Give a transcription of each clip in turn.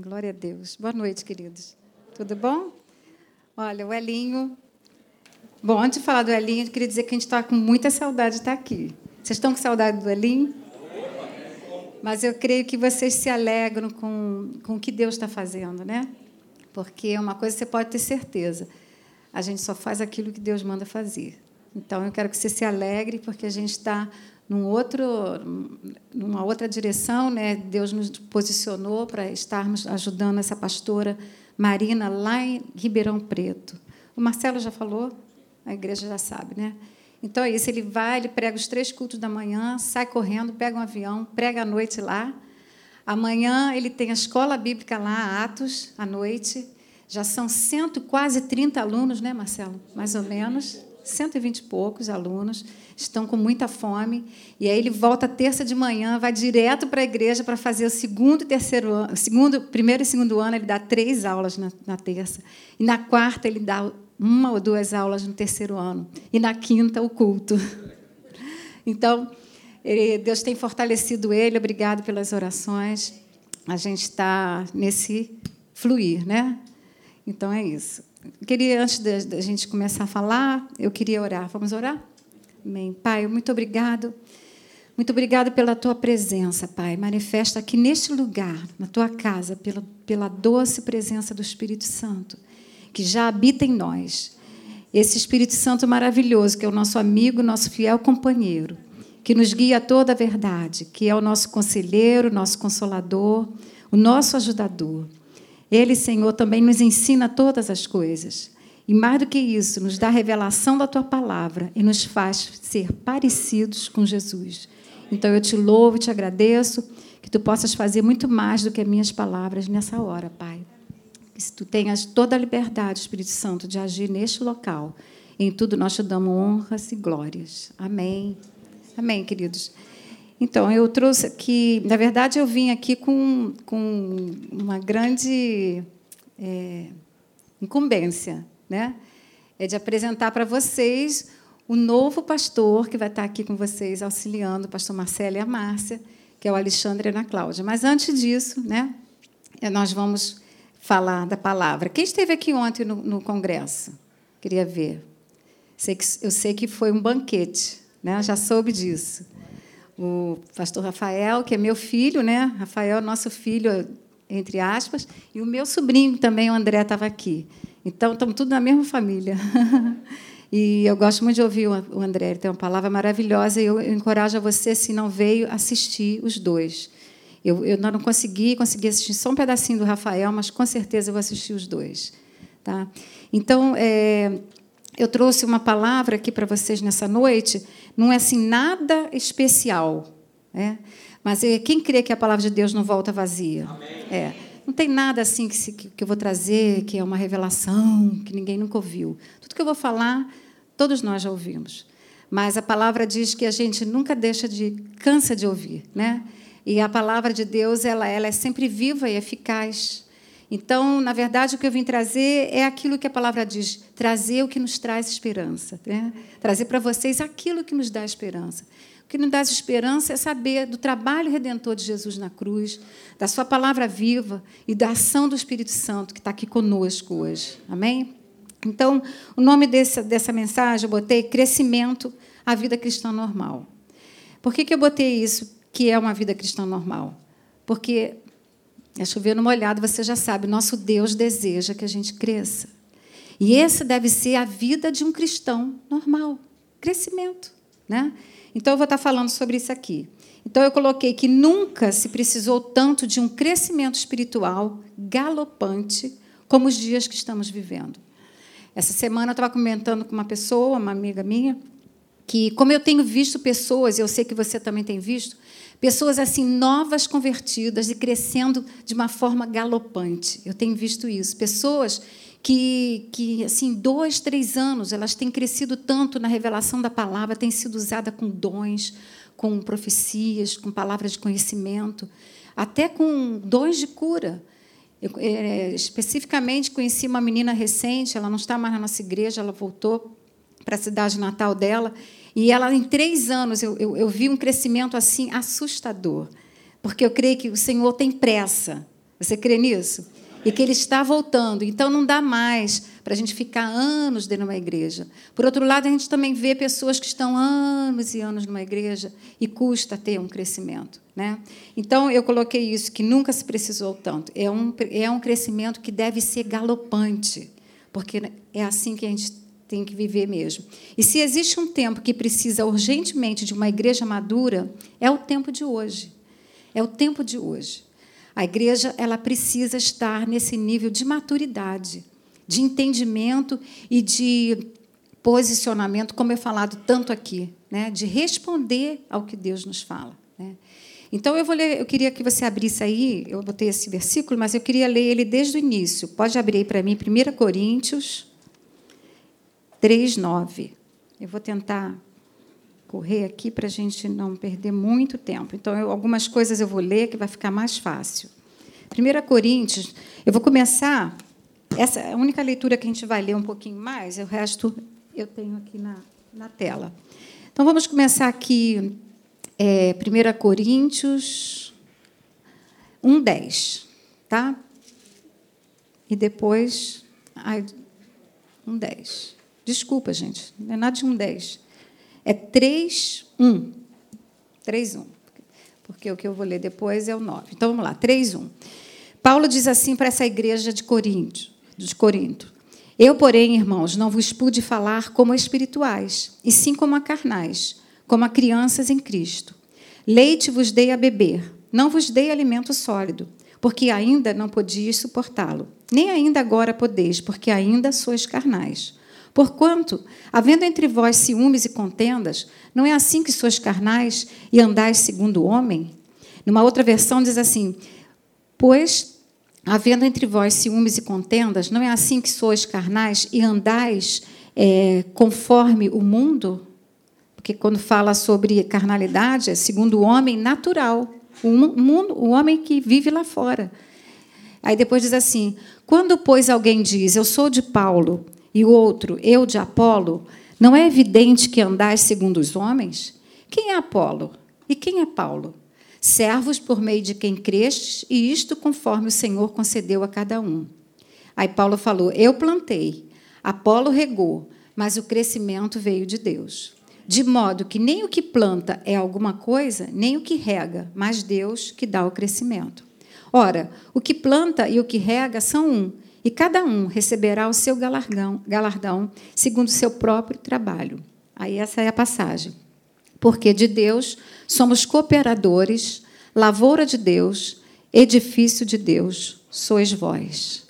glória a Deus. Boa noite, queridos. Tudo bom? Olha, o Elinho. Bom, antes de falar do Elinho, eu queria dizer que a gente está com muita saudade de estar aqui. Vocês estão com saudade do Elinho? Mas eu creio que vocês se alegram com, com o que Deus está fazendo, né? Porque uma coisa você pode ter certeza: a gente só faz aquilo que Deus manda fazer. Então, eu quero que você se alegre, porque a gente está num outro, numa outra direção, né? Deus nos posicionou para estarmos ajudando essa pastora Marina lá em Ribeirão Preto. O Marcelo já falou, a igreja já sabe, né? Então é isso, ele vai, ele prega os três cultos da manhã, sai correndo, pega um avião, prega à noite lá. Amanhã ele tem a escola bíblica lá, Atos, à noite. Já são cento, quase 30 alunos, né, Marcelo? Mais ou menos. 120 e poucos alunos, estão com muita fome. E aí ele volta terça de manhã, vai direto para a igreja para fazer o segundo e terceiro ano, segundo, primeiro e segundo ano, ele dá três aulas na, na terça. E na quarta ele dá uma ou duas aulas no terceiro ano. E na quinta, o culto. Então, ele, Deus tem fortalecido ele, obrigado pelas orações. A gente está nesse fluir, né? Então é isso. Queria, antes da gente começar a falar, eu queria orar. Vamos orar? Amém. Pai, muito obrigado. Muito obrigado pela tua presença, Pai. Manifesta aqui neste lugar, na tua casa, pela, pela doce presença do Espírito Santo, que já habita em nós. Esse Espírito Santo maravilhoso, que é o nosso amigo, nosso fiel companheiro, que nos guia a toda a verdade, que é o nosso conselheiro, nosso consolador, o nosso ajudador. Ele, Senhor, também nos ensina todas as coisas. E mais do que isso, nos dá a revelação da tua palavra e nos faz ser parecidos com Jesus. Então eu te louvo te agradeço que tu possas fazer muito mais do que as minhas palavras nessa hora, Pai. Que tu tenhas toda a liberdade, Espírito Santo, de agir neste local. Em tudo nós te damos honras e glórias. Amém. Amém, queridos. Então, eu trouxe aqui, na verdade, eu vim aqui com, com uma grande é, incumbência, né? É de apresentar para vocês o novo pastor que vai estar aqui com vocês, auxiliando, o pastor Marcelo e a Márcia, que é o Alexandre e a Ana Cláudia. Mas antes disso, né, é, nós vamos falar da palavra. Quem esteve aqui ontem no, no congresso? Queria ver. Sei que, eu sei que foi um banquete, né? já soube disso o pastor Rafael, que é meu filho, né? Rafael nosso filho, entre aspas, e o meu sobrinho também, o André, estava aqui. Então, estamos tudo na mesma família. e eu gosto muito de ouvir o André, ele tem uma palavra maravilhosa, e eu, encorajo a você, se não veio, assistir os dois. Eu, eu não consegui, consegui assistir só um pedacinho do Rafael, mas com certeza eu vou assistir os dois. Tá? Então, é, eu trouxe uma palavra aqui para vocês nessa noite, não é assim nada especial, né? mas é, quem crê que a palavra de Deus não volta vazia? É, não tem nada assim que, se, que eu vou trazer, que é uma revelação, que ninguém nunca ouviu. Tudo que eu vou falar, todos nós já ouvimos. Mas a palavra diz que a gente nunca deixa de, cansa de ouvir. Né? E a palavra de Deus ela, ela é sempre viva e eficaz. Então, na verdade, o que eu vim trazer é aquilo que a palavra diz: trazer o que nos traz esperança. Né? Trazer para vocês aquilo que nos dá esperança. O que nos dá esperança é saber do trabalho redentor de Jesus na cruz, da Sua palavra viva e da ação do Espírito Santo que está aqui conosco hoje. Amém? Então, o nome desse, dessa mensagem eu botei Crescimento à Vida Cristã Normal. Por que, que eu botei isso, que é uma vida cristã normal? Porque é chover no molhado, você já sabe, nosso Deus deseja que a gente cresça. E essa deve ser a vida de um cristão normal, crescimento, né? Então eu vou estar falando sobre isso aqui. Então eu coloquei que nunca se precisou tanto de um crescimento espiritual galopante como os dias que estamos vivendo. Essa semana eu estava comentando com uma pessoa, uma amiga minha, que como eu tenho visto pessoas, eu sei que você também tem visto, Pessoas assim novas convertidas e crescendo de uma forma galopante. Eu tenho visto isso. Pessoas que, que assim, dois, três anos, elas têm crescido tanto na revelação da palavra, têm sido usada com dons, com profecias, com palavras de conhecimento, até com dons de cura. Eu, é, especificamente, conheci uma menina recente, ela não está mais na nossa igreja, ela voltou para a cidade natal dela, e ela, em três anos, eu, eu, eu vi um crescimento assim assustador, porque eu creio que o Senhor tem pressa Você crê nisso? E que ele está voltando. Então não dá mais para a gente ficar anos dentro de uma igreja. Por outro lado, a gente também vê pessoas que estão anos e anos numa igreja e custa ter um crescimento. Né? Então, eu coloquei isso, que nunca se precisou tanto. É um, é um crescimento que deve ser galopante, porque é assim que a gente tem que viver mesmo. E se existe um tempo que precisa urgentemente de uma igreja madura, é o tempo de hoje. É o tempo de hoje. A igreja ela precisa estar nesse nível de maturidade, de entendimento e de posicionamento, como é falado tanto aqui, né? de responder ao que Deus nos fala. Né? Então eu vou ler, eu queria que você abrisse aí, eu botei esse versículo, mas eu queria ler ele desde o início. Pode abrir aí para mim, 1 Coríntios 3, 9. Eu vou tentar correr aqui para a gente não perder muito tempo. Então, eu, algumas coisas eu vou ler que vai ficar mais fácil. 1 Coríntios, eu vou começar. Essa é a única leitura que a gente vai ler um pouquinho mais, o resto eu tenho aqui na, na tela. Então, vamos começar aqui, é, 1 Coríntios 1, 10. Tá? E depois. Ai, 1, 10. Desculpa, gente, não é nada de 1, 10. É 3, 1. 3, 1. Porque o que eu vou ler depois é o 9. Então vamos lá, 3, 1. Paulo diz assim para essa igreja de Corinto, de Corinto: Eu, porém, irmãos, não vos pude falar como espirituais, e sim como a carnais, como a crianças em Cristo. Leite vos dei a beber, não vos dei alimento sólido, porque ainda não podias suportá-lo, nem ainda agora podeis, porque ainda sois carnais. Porquanto, havendo entre vós ciúmes e contendas, não é assim que sois carnais e andais segundo o homem? Numa outra versão diz assim: Pois, havendo entre vós ciúmes e contendas, não é assim que sois carnais e andais é, conforme o mundo? Porque quando fala sobre carnalidade, é segundo o homem natural, o, mundo, o homem que vive lá fora. Aí depois diz assim: quando, pois, alguém diz, eu sou de Paulo e o outro, eu de Apolo, não é evidente que andais segundo os homens? Quem é Apolo? E quem é Paulo? Servos por meio de quem crestes, e isto conforme o Senhor concedeu a cada um. Aí Paulo falou: Eu plantei, Apolo regou, mas o crescimento veio de Deus. De modo que nem o que planta é alguma coisa, nem o que rega, mas Deus que dá o crescimento. Ora, o que planta e o que rega são um, e cada um receberá o seu galardão, galardão segundo o seu próprio trabalho. Aí essa é a passagem. Porque de Deus somos cooperadores, lavoura de Deus, edifício de Deus, sois vós.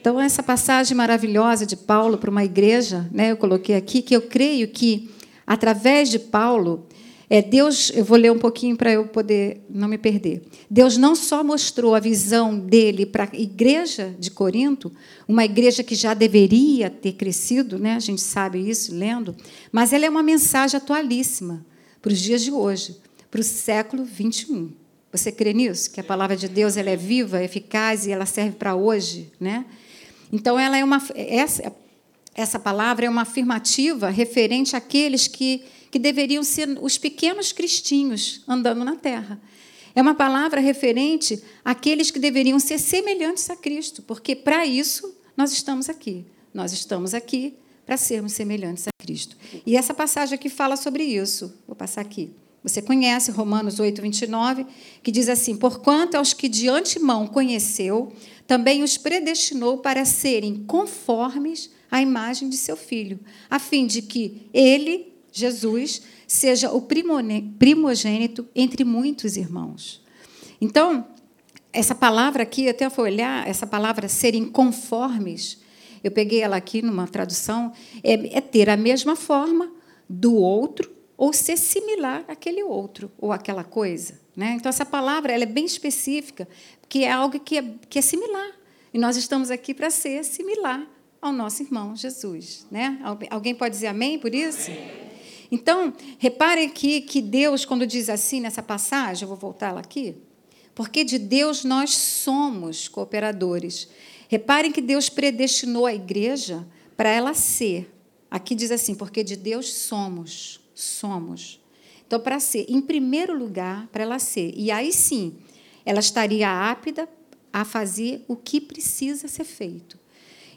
Então, essa passagem maravilhosa de Paulo para uma igreja, né, eu coloquei aqui, que eu creio que, através de Paulo, é, Deus, eu vou ler um pouquinho para eu poder não me perder. Deus não só mostrou a visão dele para a igreja de Corinto, uma igreja que já deveria ter crescido, né? a gente sabe isso lendo, mas ela é uma mensagem atualíssima para os dias de hoje, para o século 21. Você crê nisso? Que a palavra de Deus ela é viva, eficaz e ela serve para hoje, né? Então ela é uma essa essa palavra é uma afirmativa referente àqueles que que deveriam ser os pequenos cristinhos andando na terra. É uma palavra referente àqueles que deveriam ser semelhantes a Cristo, porque para isso nós estamos aqui. Nós estamos aqui para sermos semelhantes a Cristo. E essa passagem aqui fala sobre isso. Vou passar aqui. Você conhece Romanos 8, 29, que diz assim: Porquanto aos que de antemão conheceu, também os predestinou para serem conformes à imagem de seu filho, a fim de que ele Jesus seja o primogênito entre muitos irmãos. Então, essa palavra aqui, até foi olhar, essa palavra serem conformes, eu peguei ela aqui numa tradução, é, é ter a mesma forma do outro ou ser similar àquele outro ou àquela coisa. Né? Então, essa palavra ela é bem específica, que é algo que é, que é similar. E nós estamos aqui para ser similar ao nosso irmão Jesus. Né? Alguém pode dizer amém por isso? Amém. Então, reparem aqui que Deus, quando diz assim nessa passagem, eu vou voltar lá aqui, porque de Deus nós somos cooperadores. Reparem que Deus predestinou a igreja para ela ser. Aqui diz assim, porque de Deus somos, somos. Então, para ser, em primeiro lugar, para ela ser. E aí sim, ela estaria apta, a fazer o que precisa ser feito.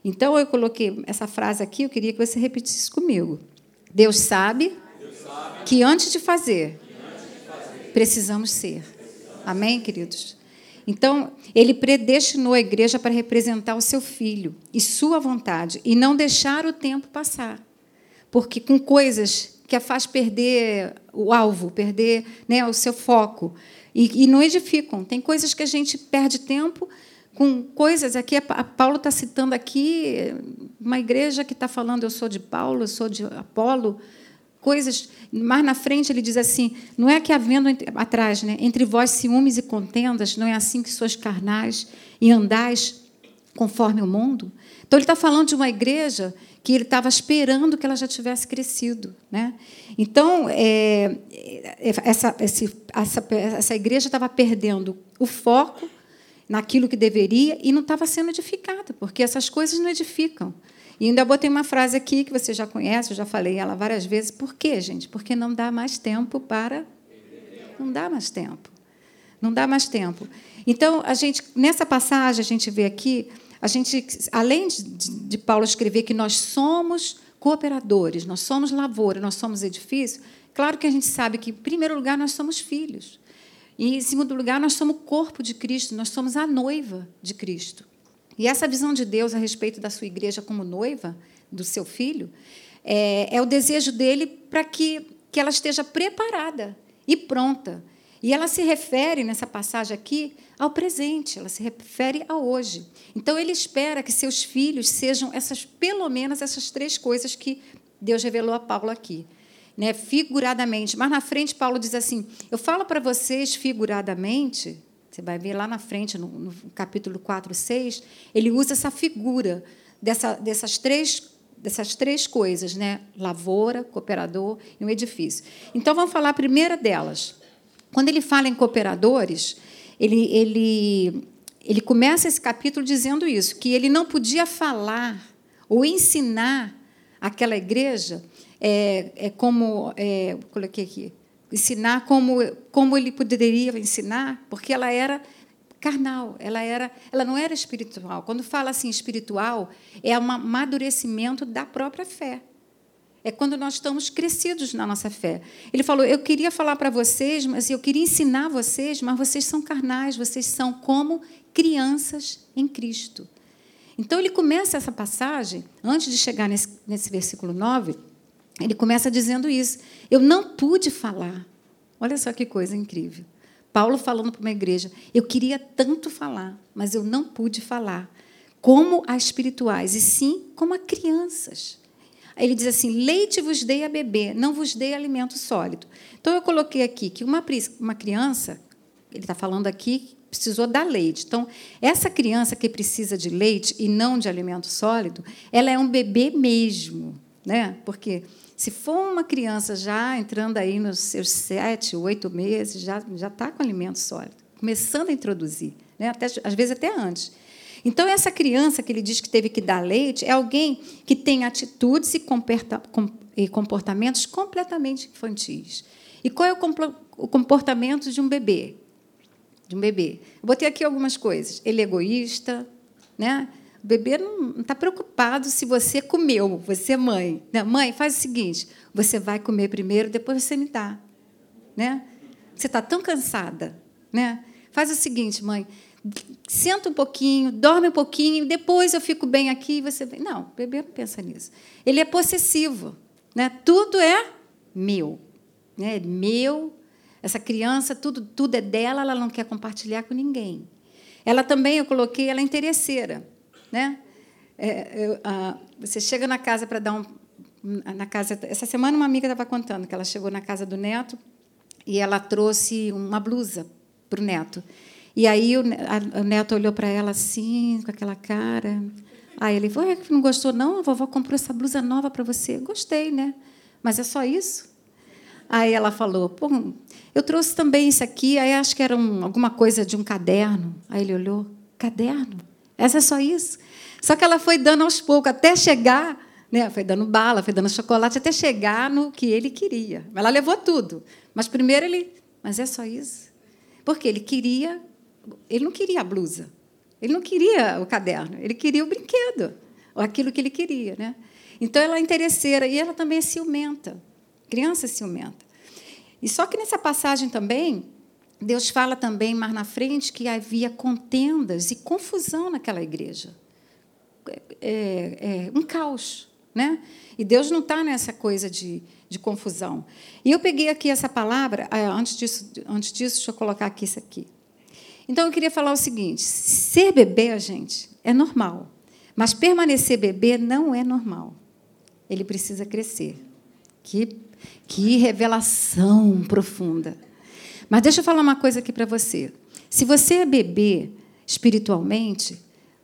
Então, eu coloquei essa frase aqui, eu queria que você repetisse comigo. Deus sabe, Deus sabe que antes de fazer, precisamos ser. Amém, queridos? Então, ele predestinou a igreja para representar o seu filho e sua vontade, e não deixar o tempo passar. Porque com coisas que a faz perder o alvo, perder né, o seu foco, e, e não edificam. Tem coisas que a gente perde tempo com coisas aqui. A Paulo está citando aqui uma igreja que está falando: eu sou de Paulo, eu sou de Apolo. Coisas. Mais na frente ele diz assim: não é que havendo atrás, né, entre vós ciúmes e contendas, não é assim que sois carnais e andais conforme o mundo? Então ele está falando de uma igreja que ele estava esperando que ela já tivesse crescido, né? Então é, essa, essa, essa igreja estava perdendo o foco naquilo que deveria e não estava sendo edificada, porque essas coisas não edificam. E ainda botei uma frase aqui que você já conhece, eu já falei ela várias vezes. Por quê, gente? Porque não dá mais tempo para. Não dá mais tempo. Não dá mais tempo. Então, a gente, nessa passagem, a gente vê aqui, a gente, além de, de Paulo escrever que nós somos cooperadores, nós somos lavoura, nós somos edifício, claro que a gente sabe que, em primeiro lugar, nós somos filhos. E, em segundo lugar, nós somos o corpo de Cristo, nós somos a noiva de Cristo. E essa visão de Deus a respeito da sua igreja como noiva do seu filho é, é o desejo dele para que, que ela esteja preparada e pronta. E ela se refere, nessa passagem aqui, ao presente, ela se refere a hoje. Então, ele espera que seus filhos sejam essas, pelo menos essas três coisas que Deus revelou a Paulo aqui né, figuradamente. Mas na frente, Paulo diz assim: Eu falo para vocês figuradamente, você vai ver lá na frente, no, no capítulo 4, 6, ele usa essa figura dessa, dessas três dessas três coisas, né? Lavoura, cooperador e um edifício. Então vamos falar a primeira delas. Quando ele fala em cooperadores, ele, ele, ele começa esse capítulo dizendo isso, que ele não podia falar ou ensinar aquela igreja é, é como é, coloquei aqui, ensinar como como ele poderia ensinar, porque ela era carnal, ela era, ela não era espiritual. Quando fala assim espiritual, é um amadurecimento da própria fé. É quando nós estamos crescidos na nossa fé. Ele falou: Eu queria falar para vocês, mas eu queria ensinar vocês, mas vocês são carnais, vocês são como crianças em Cristo. Então, ele começa essa passagem, antes de chegar nesse, nesse versículo 9, ele começa dizendo isso. Eu não pude falar. Olha só que coisa incrível. Paulo falando para uma igreja: eu queria tanto falar, mas eu não pude falar, como a espirituais, e sim como a crianças. Ele diz assim: leite vos dei a beber, não vos dei alimento sólido. Então eu coloquei aqui que uma, uma criança, ele está falando aqui, precisou dar leite. Então, essa criança que precisa de leite e não de alimento sólido, ela é um bebê mesmo, né? Porque se for uma criança já entrando aí nos seus sete, oito meses, já já está com alimento sólido, começando a introduzir, né? Até, às vezes até antes. Então, essa criança que ele diz que teve que dar leite é alguém que tem atitudes e comportamentos completamente infantis. E qual é o comportamento de um bebê? De um bebê. Eu botei aqui algumas coisas. Ele é egoísta, né? O bebê não está preocupado se você comeu, você é mãe. Né? Mãe, faz o seguinte: você vai comer primeiro, depois você me dá. Né? Você está tão cansada. Né? Faz o seguinte, mãe: senta um pouquinho, dorme um pouquinho, depois eu fico bem aqui e você vem. Não, o bebê não pensa nisso. Ele é possessivo. Né? Tudo é meu. Né? É meu. Essa criança, tudo, tudo é dela, ela não quer compartilhar com ninguém. Ela também, eu coloquei, ela é interesseira. Né? É, eu, a, você chega na casa para dar um. Na casa, essa semana, uma amiga estava contando que ela chegou na casa do neto e ela trouxe uma blusa para o neto. E aí o, a, o neto olhou para ela assim, com aquela cara. Aí ele falou: não gostou, não? A vovó comprou essa blusa nova para você. Gostei, né? Mas é só isso? Aí ela falou: Pô, eu trouxe também isso aqui. Aí acho que era um, alguma coisa de um caderno. Aí ele olhou: Caderno? Essa é só isso. Só que ela foi dando aos poucos, até chegar, né? foi dando bala, foi dando chocolate, até chegar no que ele queria. Ela levou tudo. Mas primeiro ele. Mas é só isso? Porque ele queria. Ele não queria a blusa. Ele não queria o caderno, ele queria o brinquedo, ou aquilo que ele queria. Né? Então, ela é interesseira e ela também é ciumenta. Criança é ciumenta. E só que nessa passagem também, Deus fala também mais na frente que havia contendas e confusão naquela igreja. É, é, um caos. Né? E Deus não está nessa coisa de, de confusão. E eu peguei aqui essa palavra, ah, antes disso, antes disso, deixa eu colocar aqui isso aqui. Então, eu queria falar o seguinte: ser bebê, gente, é normal. Mas permanecer bebê não é normal. Ele precisa crescer. Que, que revelação profunda. Mas deixa eu falar uma coisa aqui para você. Se você é bebê espiritualmente,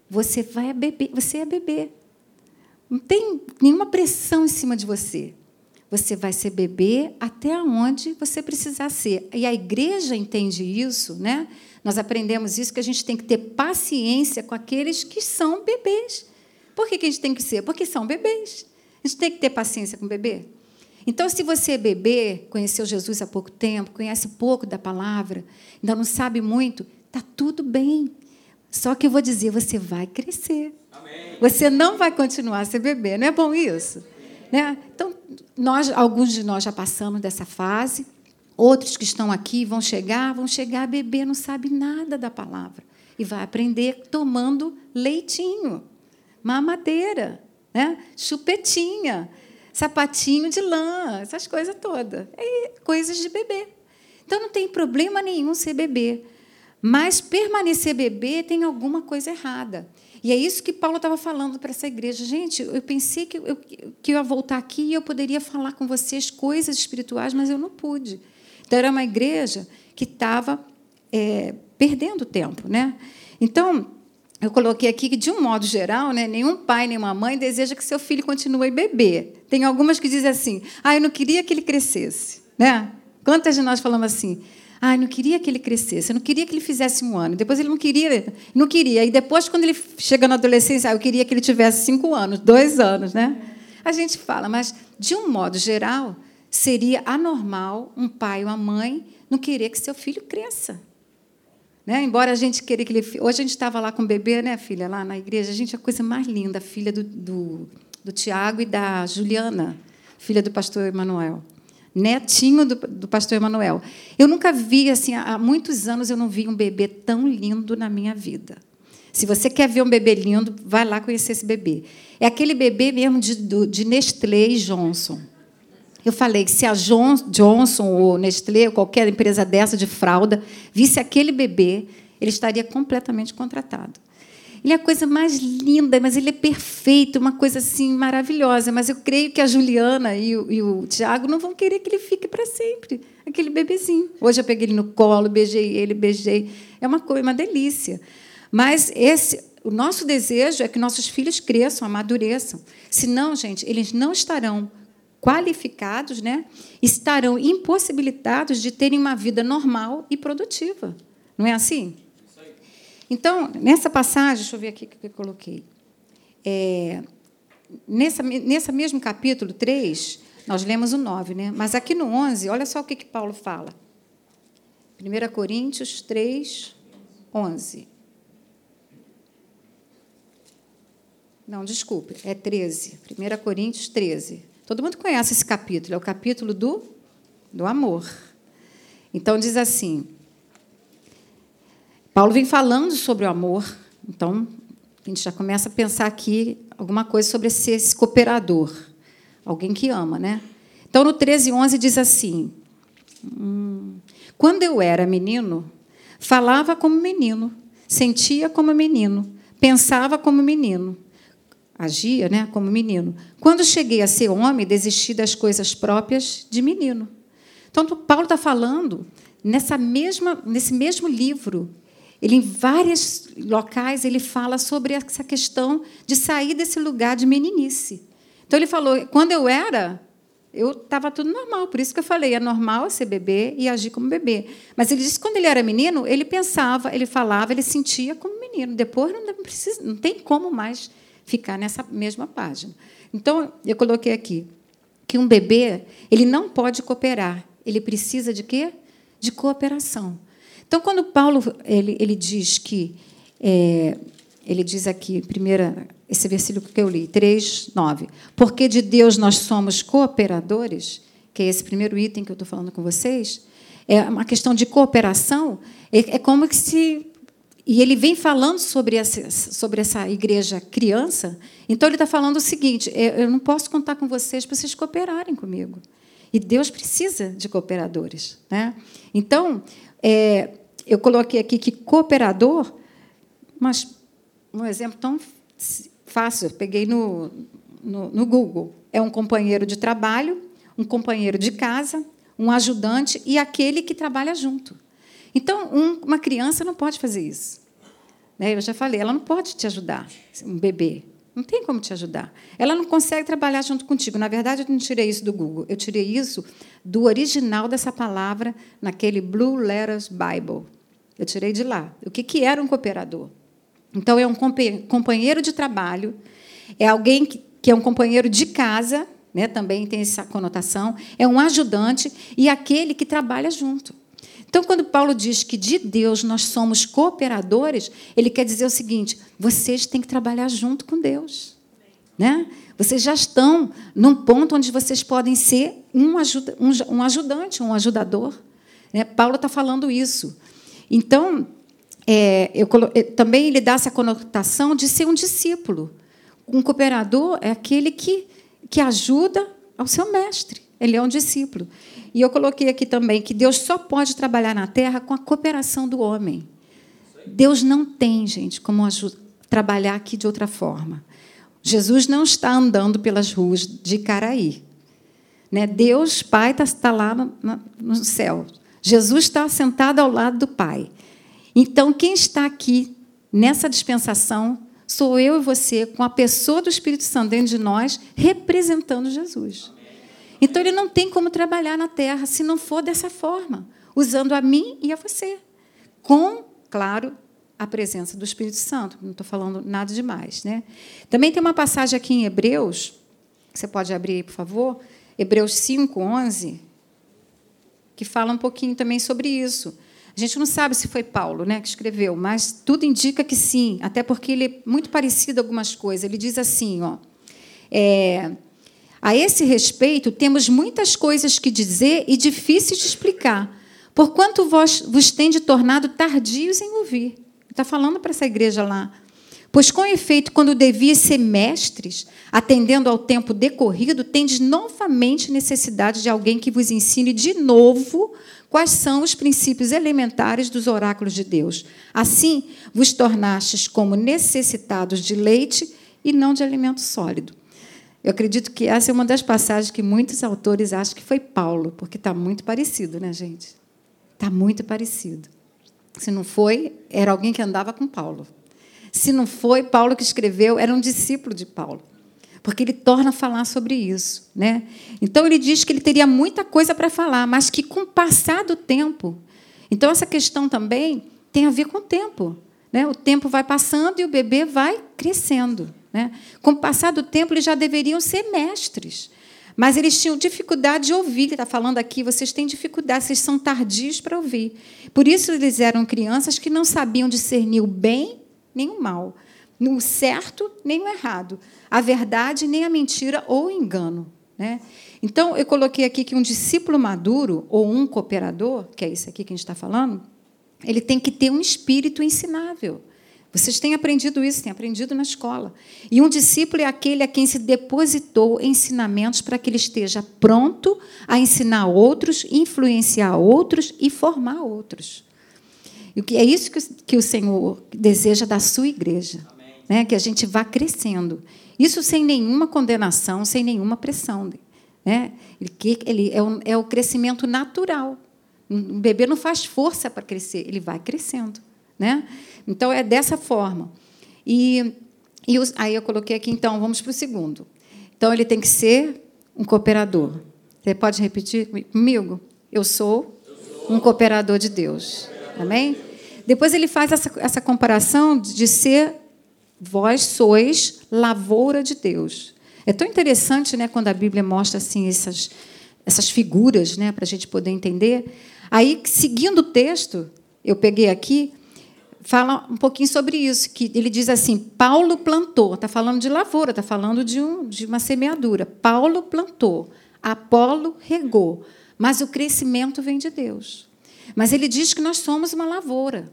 você vai beber, você é bebê. Não tem nenhuma pressão em cima de você. Você vai ser bebê até onde você precisar ser. E a igreja entende isso, né? Nós aprendemos isso, que a gente tem que ter paciência com aqueles que são bebês. Por que, a gente tem que ser? Porque são bebês. A gente tem que ter paciência com o bebê. Então, se você é bebê, conheceu Jesus há pouco tempo, conhece pouco da palavra, ainda não sabe muito, está tudo bem. Só que eu vou dizer, você vai crescer. Amém. Você não vai continuar a ser bebê. Não é bom isso? Né? Então, nós, alguns de nós já passamos dessa fase. Outros que estão aqui vão chegar, vão chegar a beber, não sabe nada da palavra. E vai aprender tomando leitinho, mamadeira, né? chupetinha, sapatinho de lã, essas coisas todas. Coisas de bebê. Então não tem problema nenhum ser bebê. Mas permanecer bebê tem alguma coisa errada. E é isso que Paulo estava falando para essa igreja. Gente, eu pensei que eu, que eu ia voltar aqui e eu poderia falar com vocês coisas espirituais, mas eu não pude. Então, era uma igreja que estava é, perdendo tempo. Né? Então, eu coloquei aqui que, de um modo geral, né, nenhum pai, nenhuma mãe deseja que seu filho continue bebê. Tem algumas que dizem assim: ah, eu não queria que ele crescesse. Né? Quantas de nós falamos assim? Ah, eu não queria que ele crescesse, eu não queria que ele fizesse um ano. Depois ele não queria, não queria. E depois, quando ele chega na adolescência, ah, eu queria que ele tivesse cinco anos, dois anos, né? A gente fala, mas de um modo geral, seria anormal um pai ou uma mãe não querer que seu filho cresça. Né? Embora a gente queira que ele. Hoje a gente estava lá com o bebê, né, filha, lá na igreja. A gente, a coisa mais linda, filha do, do, do Tiago e da Juliana, filha do pastor Emanuel. Netinho do, do pastor Emanuel. Eu nunca vi, assim, há muitos anos eu não vi um bebê tão lindo na minha vida. Se você quer ver um bebê lindo, vai lá conhecer esse bebê. É aquele bebê mesmo de, de Nestlé e Johnson. Eu falei que se a Johnson ou Nestlé, ou qualquer empresa dessa de fralda, visse aquele bebê, ele estaria completamente contratado. Ele é a coisa mais linda, mas ele é perfeito, uma coisa assim maravilhosa. Mas eu creio que a Juliana e o, e o Tiago não vão querer que ele fique para sempre, aquele bebezinho. Hoje eu peguei ele no colo, beijei ele, beijei. É uma coisa, uma delícia. Mas esse, o nosso desejo é que nossos filhos cresçam, amadureçam. Senão, gente, eles não estarão qualificados, né, estarão impossibilitados de terem uma vida normal e produtiva. Não é assim? Então, nessa passagem, deixa eu ver aqui o que eu coloquei. É, nessa, nessa mesmo capítulo 3, nós lemos o 9, né? mas aqui no 11, olha só o que, que Paulo fala. 1 Coríntios 3, 11. Não, desculpe, é 13. 1 Coríntios 13. Todo mundo conhece esse capítulo, é o capítulo do, do amor. Então, diz assim: Paulo vem falando sobre o amor, então a gente já começa a pensar aqui alguma coisa sobre esse, esse cooperador, alguém que ama, né? Então, no 13, 11 diz assim: hum, Quando eu era menino, falava como menino, sentia como menino, pensava como menino agia né, como menino. Quando cheguei a ser homem, desisti das coisas próprias de menino. Então, Paulo está falando nessa mesma, nesse mesmo livro. Ele, em vários locais, ele fala sobre essa questão de sair desse lugar de meninice. Então, ele falou: quando eu era, eu estava tudo normal. Por isso que eu falei: é normal ser bebê e agir como bebê. Mas ele disse que quando ele era menino, ele pensava, ele falava, ele sentia como menino. Depois não, precisa, não tem como mais ficar nessa mesma página. Então, eu coloquei aqui que um bebê ele não pode cooperar, ele precisa de quê? De cooperação. Então, quando Paulo ele, ele diz que é, ele diz aqui, primeira, esse versículo que eu li, 3, 9. Porque de Deus nós somos cooperadores, que é esse primeiro item que eu estou falando com vocês, é uma questão de cooperação, é, é como que se. E ele vem falando sobre essa, sobre essa igreja criança, então ele está falando o seguinte: eu não posso contar com vocês para vocês cooperarem comigo. E Deus precisa de cooperadores. Né? Então, é, eu coloquei aqui que cooperador, mas um exemplo tão fácil, peguei no, no, no Google. É um companheiro de trabalho, um companheiro de casa, um ajudante e aquele que trabalha junto. Então, um, uma criança não pode fazer isso. Né? Eu já falei, ela não pode te ajudar, um bebê. Não tem como te ajudar. Ela não consegue trabalhar junto contigo. Na verdade, eu não tirei isso do Google. Eu tirei isso do original dessa palavra naquele Blue Letters Bible. Eu tirei de lá. O que, que era um cooperador? Então, é um companheiro de trabalho, é alguém que, que é um companheiro de casa, né, também tem essa conotação, é um ajudante e aquele que trabalha junto. Então, quando Paulo diz que de Deus nós somos cooperadores, ele quer dizer o seguinte: vocês têm que trabalhar junto com Deus. Né? Vocês já estão num ponto onde vocês podem ser um, ajuda, um, um ajudante, um ajudador. Né? Paulo está falando isso. Então, é, eu, também ele dá essa conotação de ser um discípulo. Um cooperador é aquele que, que ajuda ao seu mestre. Ele é um discípulo. E eu coloquei aqui também que Deus só pode trabalhar na terra com a cooperação do homem. Deus não tem, gente, como trabalhar aqui de outra forma. Jesus não está andando pelas ruas de Caraí. Né? Deus, Pai, está tá lá no, céu. Jesus está sentado ao lado do Pai. Então, quem está aqui nessa dispensação sou eu e você, com a pessoa do Espírito Santo dentro de nós, representando Jesus. Então, ele não tem como trabalhar na terra se não for dessa forma, usando a mim e a você. Com, claro, a presença do Espírito Santo. Não estou falando nada demais. Né? Também tem uma passagem aqui em Hebreus, você pode abrir aí, por favor? Hebreus 5, 11, que fala um pouquinho também sobre isso. A gente não sabe se foi Paulo né, que escreveu, mas tudo indica que sim, até porque ele é muito parecido a algumas coisas. Ele diz assim: ó, é, a esse respeito, temos muitas coisas que dizer e difíceis de explicar, porquanto vós vos tende tornado tardios em ouvir. Está falando para essa igreja lá. Pois, com efeito, quando devias ser mestres, atendendo ao tempo decorrido, tendes novamente necessidade de alguém que vos ensine de novo quais são os princípios elementares dos oráculos de Deus. Assim, vos tornastes como necessitados de leite e não de alimento sólido. Eu acredito que essa é uma das passagens que muitos autores acham que foi Paulo, porque está muito parecido, né, gente? Está muito parecido. Se não foi, era alguém que andava com Paulo. Se não foi Paulo que escreveu, era um discípulo de Paulo porque ele torna a falar sobre isso. Né? Então, ele diz que ele teria muita coisa para falar, mas que com o passar do tempo. Então, essa questão também tem a ver com o tempo. Né? O tempo vai passando e o bebê vai crescendo. Né? Com o passar do tempo, eles já deveriam ser mestres. Mas eles tinham dificuldade de ouvir. Ele está falando aqui, vocês têm dificuldade, vocês são tardios para ouvir. Por isso, eles eram crianças que não sabiam discernir o bem nem o mal, no certo nem o errado a verdade nem a mentira ou o engano. Né? Então, eu coloquei aqui que um discípulo maduro ou um cooperador, que é isso aqui que a gente está falando, ele tem que ter um espírito ensinável. Vocês têm aprendido isso, têm aprendido na escola. E um discípulo é aquele a quem se depositou ensinamentos para que ele esteja pronto a ensinar outros, influenciar outros e formar outros. E é isso que o Senhor deseja da sua igreja, né? que a gente vá crescendo. Isso sem nenhuma condenação, sem nenhuma pressão. Né? Ele, ele é, um, é o crescimento natural. Um bebê não faz força para crescer, ele vai crescendo. Né? Então, é dessa forma. E, e os, aí eu coloquei aqui, então, vamos para o segundo. Então, ele tem que ser um cooperador. Você pode repetir comigo? Eu sou um cooperador de Deus. Amém? Depois ele faz essa, essa comparação de ser vós sois lavoura de Deus. É tão interessante, né, quando a Bíblia mostra assim essas essas figuras, né, para a gente poder entender. Aí, seguindo o texto, eu peguei aqui, fala um pouquinho sobre isso, que ele diz assim: Paulo plantou, está falando de lavoura, está falando de, um, de uma semeadura. Paulo plantou, Apolo regou, mas o crescimento vem de Deus. Mas ele diz que nós somos uma lavoura.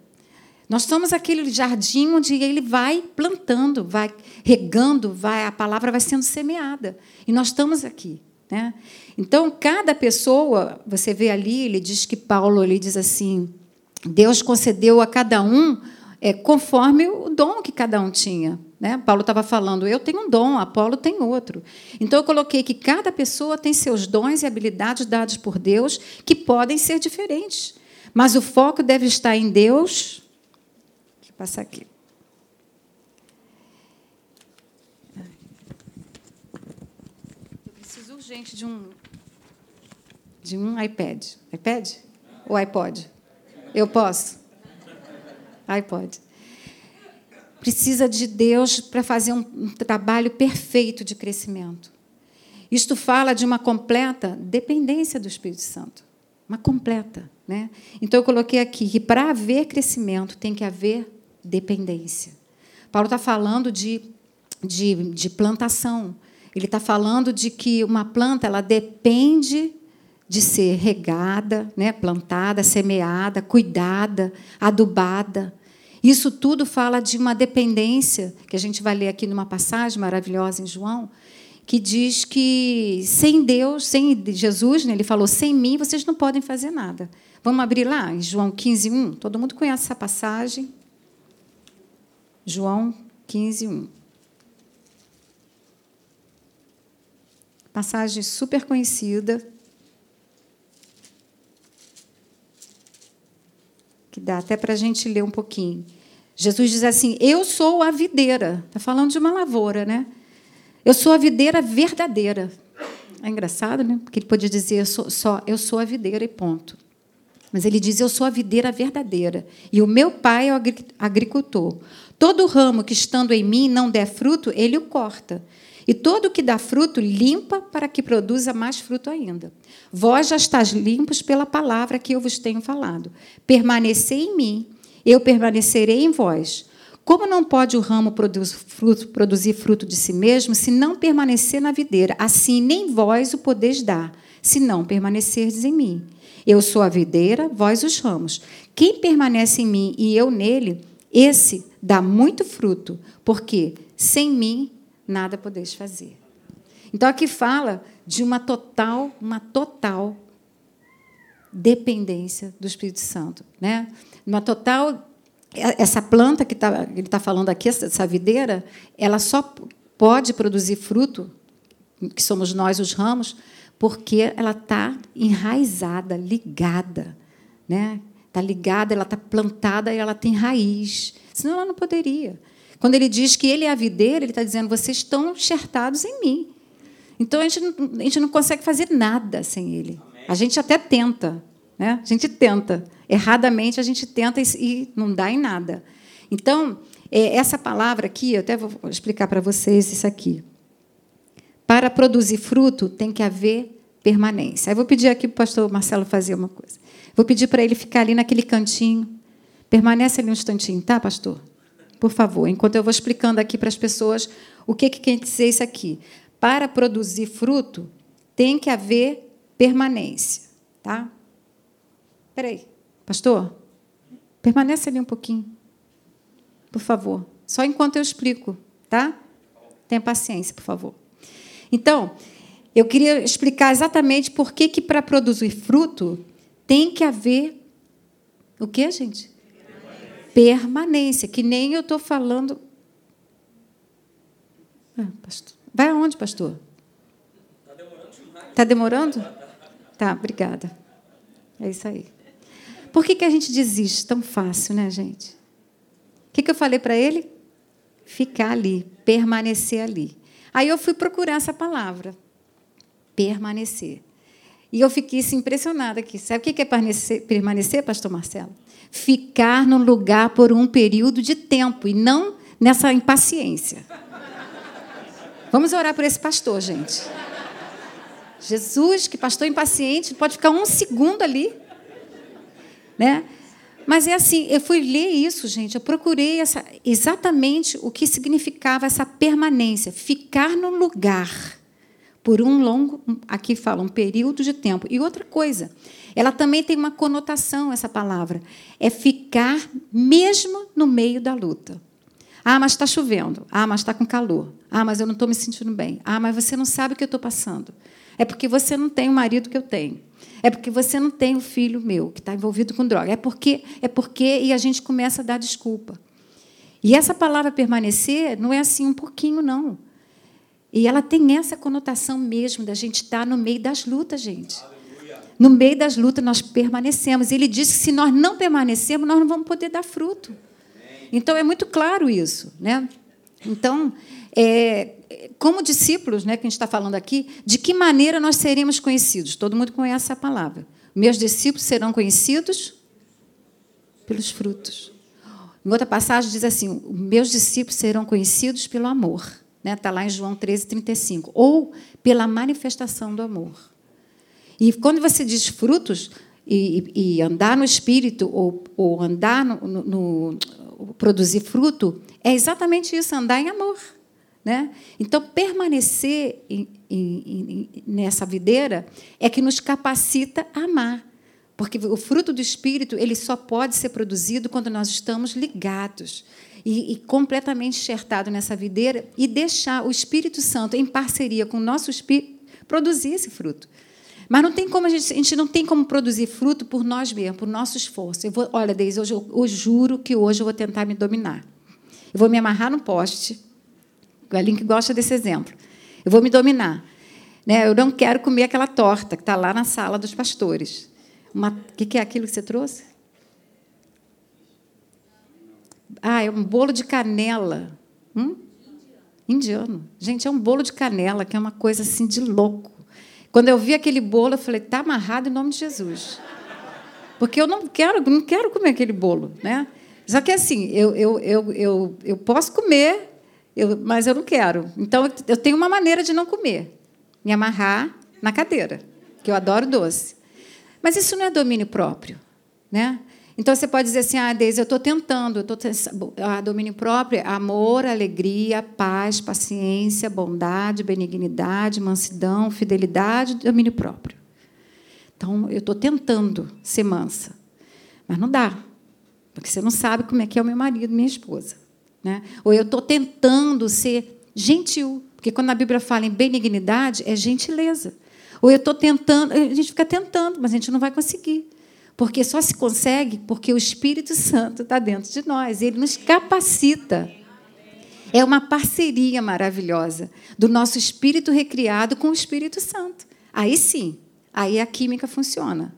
Nós somos aquele jardim onde ele vai plantando, vai regando, vai a palavra vai sendo semeada. E nós estamos aqui. Né? Então, cada pessoa, você vê ali, ele diz que Paulo ele diz assim: Deus concedeu a cada um é, conforme o dom que cada um tinha. Né? Paulo estava falando, eu tenho um dom, Apolo tem outro. Então eu coloquei que cada pessoa tem seus dons e habilidades dados por Deus que podem ser diferentes. Mas o foco deve estar em Deus. Deixa eu passar aqui. Eu preciso urgente de um de um iPad. iPad? Ou iPod? Eu posso? iPod. Precisa de Deus para fazer um trabalho perfeito de crescimento. Isto fala de uma completa dependência do Espírito Santo. Uma completa. Né? Então, eu coloquei aqui que para haver crescimento tem que haver dependência. Paulo está falando de, de, de plantação. Ele está falando de que uma planta ela depende de ser regada, né, plantada, semeada, cuidada, adubada. Isso tudo fala de uma dependência, que a gente vai ler aqui numa passagem maravilhosa em João, que diz que sem Deus, sem Jesus, né, ele falou: sem mim vocês não podem fazer nada. Vamos abrir lá, em João 15, 1. Todo mundo conhece essa passagem? João 15, 1. Passagem super conhecida, que dá até para a gente ler um pouquinho. Jesus diz assim: Eu sou a videira. Está falando de uma lavoura, né? Eu sou a videira verdadeira. É engraçado, né? Porque ele podia dizer sou, só eu sou a videira e ponto. Mas ele diz: Eu sou a videira verdadeira e o meu pai é o agricultor. Todo ramo que estando em mim não der fruto, ele o corta. E todo que dá fruto, limpa para que produza mais fruto ainda. Vós já estáis limpos pela palavra que eu vos tenho falado. Permanecei em mim, eu permanecerei em vós. Como não pode o ramo produzir fruto de si mesmo, se não permanecer na videira? Assim nem vós o podeis dar, se não permanecerdes em mim. Eu sou a videira, vós os ramos. Quem permanece em mim e eu nele, esse dá muito fruto, porque sem mim nada podeis fazer. Então aqui fala de uma total, uma total dependência do Espírito Santo, né? Uma total essa planta que tá, ele está falando aqui, essa videira, ela só pode produzir fruto, que somos nós os ramos, porque ela está enraizada, ligada, né? Está ligada, ela está plantada e ela tem raiz. Senão ela não poderia. Quando ele diz que ele é a videira, ele está dizendo: vocês estão enxertados em mim. Então a gente, não, a gente não consegue fazer nada sem ele. A gente até tenta, né? A gente tenta. Erradamente a gente tenta e não dá em nada. Então, é, essa palavra aqui, eu até vou explicar para vocês isso aqui. Para produzir fruto, tem que haver permanência. Aí vou pedir aqui para o pastor Marcelo fazer uma coisa. Vou pedir para ele ficar ali naquele cantinho. Permanece ali um instantinho, tá, pastor? Por favor, enquanto eu vou explicando aqui para as pessoas o que, que quer dizer isso aqui. Para produzir fruto, tem que haver permanência. Tá? Espera aí, pastor, permanece ali um pouquinho, por favor. Só enquanto eu explico, tá? Tenha paciência, por favor. Então, eu queria explicar exatamente por que, que para produzir fruto tem que haver o que, gente? Permanência, que nem eu estou falando. Ah, pastor. Vai aonde, pastor? Está demorando demais. Está demorando? Tá, obrigada. É isso aí. Por que, que a gente desiste tão fácil, né, gente? O que, que eu falei para ele? Ficar ali, permanecer ali. Aí eu fui procurar essa palavra, permanecer. E eu fiquei assim, impressionada aqui. Sabe o que é permanecer, permanecer, pastor Marcelo? ficar no lugar por um período de tempo e não nessa impaciência. Vamos orar por esse pastor, gente. Jesus, que pastor impaciente, pode ficar um segundo ali, né? Mas é assim, eu fui ler isso, gente, eu procurei essa, exatamente o que significava essa permanência, ficar no lugar por um longo, aqui fala, um período de tempo. E outra coisa, ela também tem uma conotação, essa palavra, é ficar mesmo no meio da luta. Ah, mas está chovendo. Ah, mas está com calor. Ah, mas eu não estou me sentindo bem. Ah, mas você não sabe o que eu estou passando. É porque você não tem o marido que eu tenho. É porque você não tem o filho meu que está envolvido com droga. É porque, é porque, e a gente começa a dar desculpa. E essa palavra permanecer não é assim um pouquinho, não. E ela tem essa conotação mesmo da gente estar no meio das lutas, gente. No meio das lutas nós permanecemos. Ele diz que se nós não permanecermos, nós não vamos poder dar fruto. Então é muito claro isso, né? Então, é, como discípulos, né, que a gente está falando aqui, de que maneira nós seremos conhecidos? Todo mundo conhece a palavra. Meus discípulos serão conhecidos pelos frutos. Em outra passagem diz assim: meus discípulos serão conhecidos pelo amor. Está né? Tá lá em João 13, 35. Ou pela manifestação do amor. E quando você diz frutos, e, e andar no espírito, ou, ou andar no, no, no, produzir fruto, é exatamente isso, andar em amor. Né? Então, permanecer em, em, em, nessa videira é que nos capacita a amar. Porque o fruto do Espírito ele só pode ser produzido quando nós estamos ligados e, e completamente enxertados nessa videira e deixar o Espírito Santo, em parceria com o nosso Espírito, produzir esse fruto. Mas não tem como a gente, a gente não tem como produzir fruto por nós mesmos, por nosso esforço. Eu vou, olha, Deise, eu, eu juro que hoje eu vou tentar me dominar. Eu vou me amarrar no poste. O Galinho que gosta desse exemplo. Eu vou me dominar. Né? Eu não quero comer aquela torta que está lá na sala dos pastores. O que, que é aquilo que você trouxe? Ah, é um bolo de canela. Hum? Indiano. Gente, é um bolo de canela, que é uma coisa assim de louco. Quando eu vi aquele bolo, eu falei, está amarrado em nome de Jesus. Porque eu não quero, não quero comer aquele bolo. Né? Só que assim, eu, eu, eu, eu, eu posso comer, eu, mas eu não quero. Então, eu tenho uma maneira de não comer. Me amarrar na cadeira, que eu adoro doce. Mas isso não é domínio próprio. Né? Então você pode dizer assim: ah, Deise, eu estou tentando, eu estou ah, domínio próprio, amor, alegria, paz, paciência, bondade, benignidade, mansidão, fidelidade, domínio próprio. Então eu estou tentando ser mansa, mas não dá, porque você não sabe como é que é o meu marido, minha esposa, né? Ou eu estou tentando ser gentil, porque quando a Bíblia fala em benignidade é gentileza. Ou eu estou tentando, a gente fica tentando, mas a gente não vai conseguir. Porque só se consegue porque o Espírito Santo está dentro de nós, ele nos capacita. É uma parceria maravilhosa do nosso espírito recriado com o Espírito Santo. Aí sim, aí a química funciona.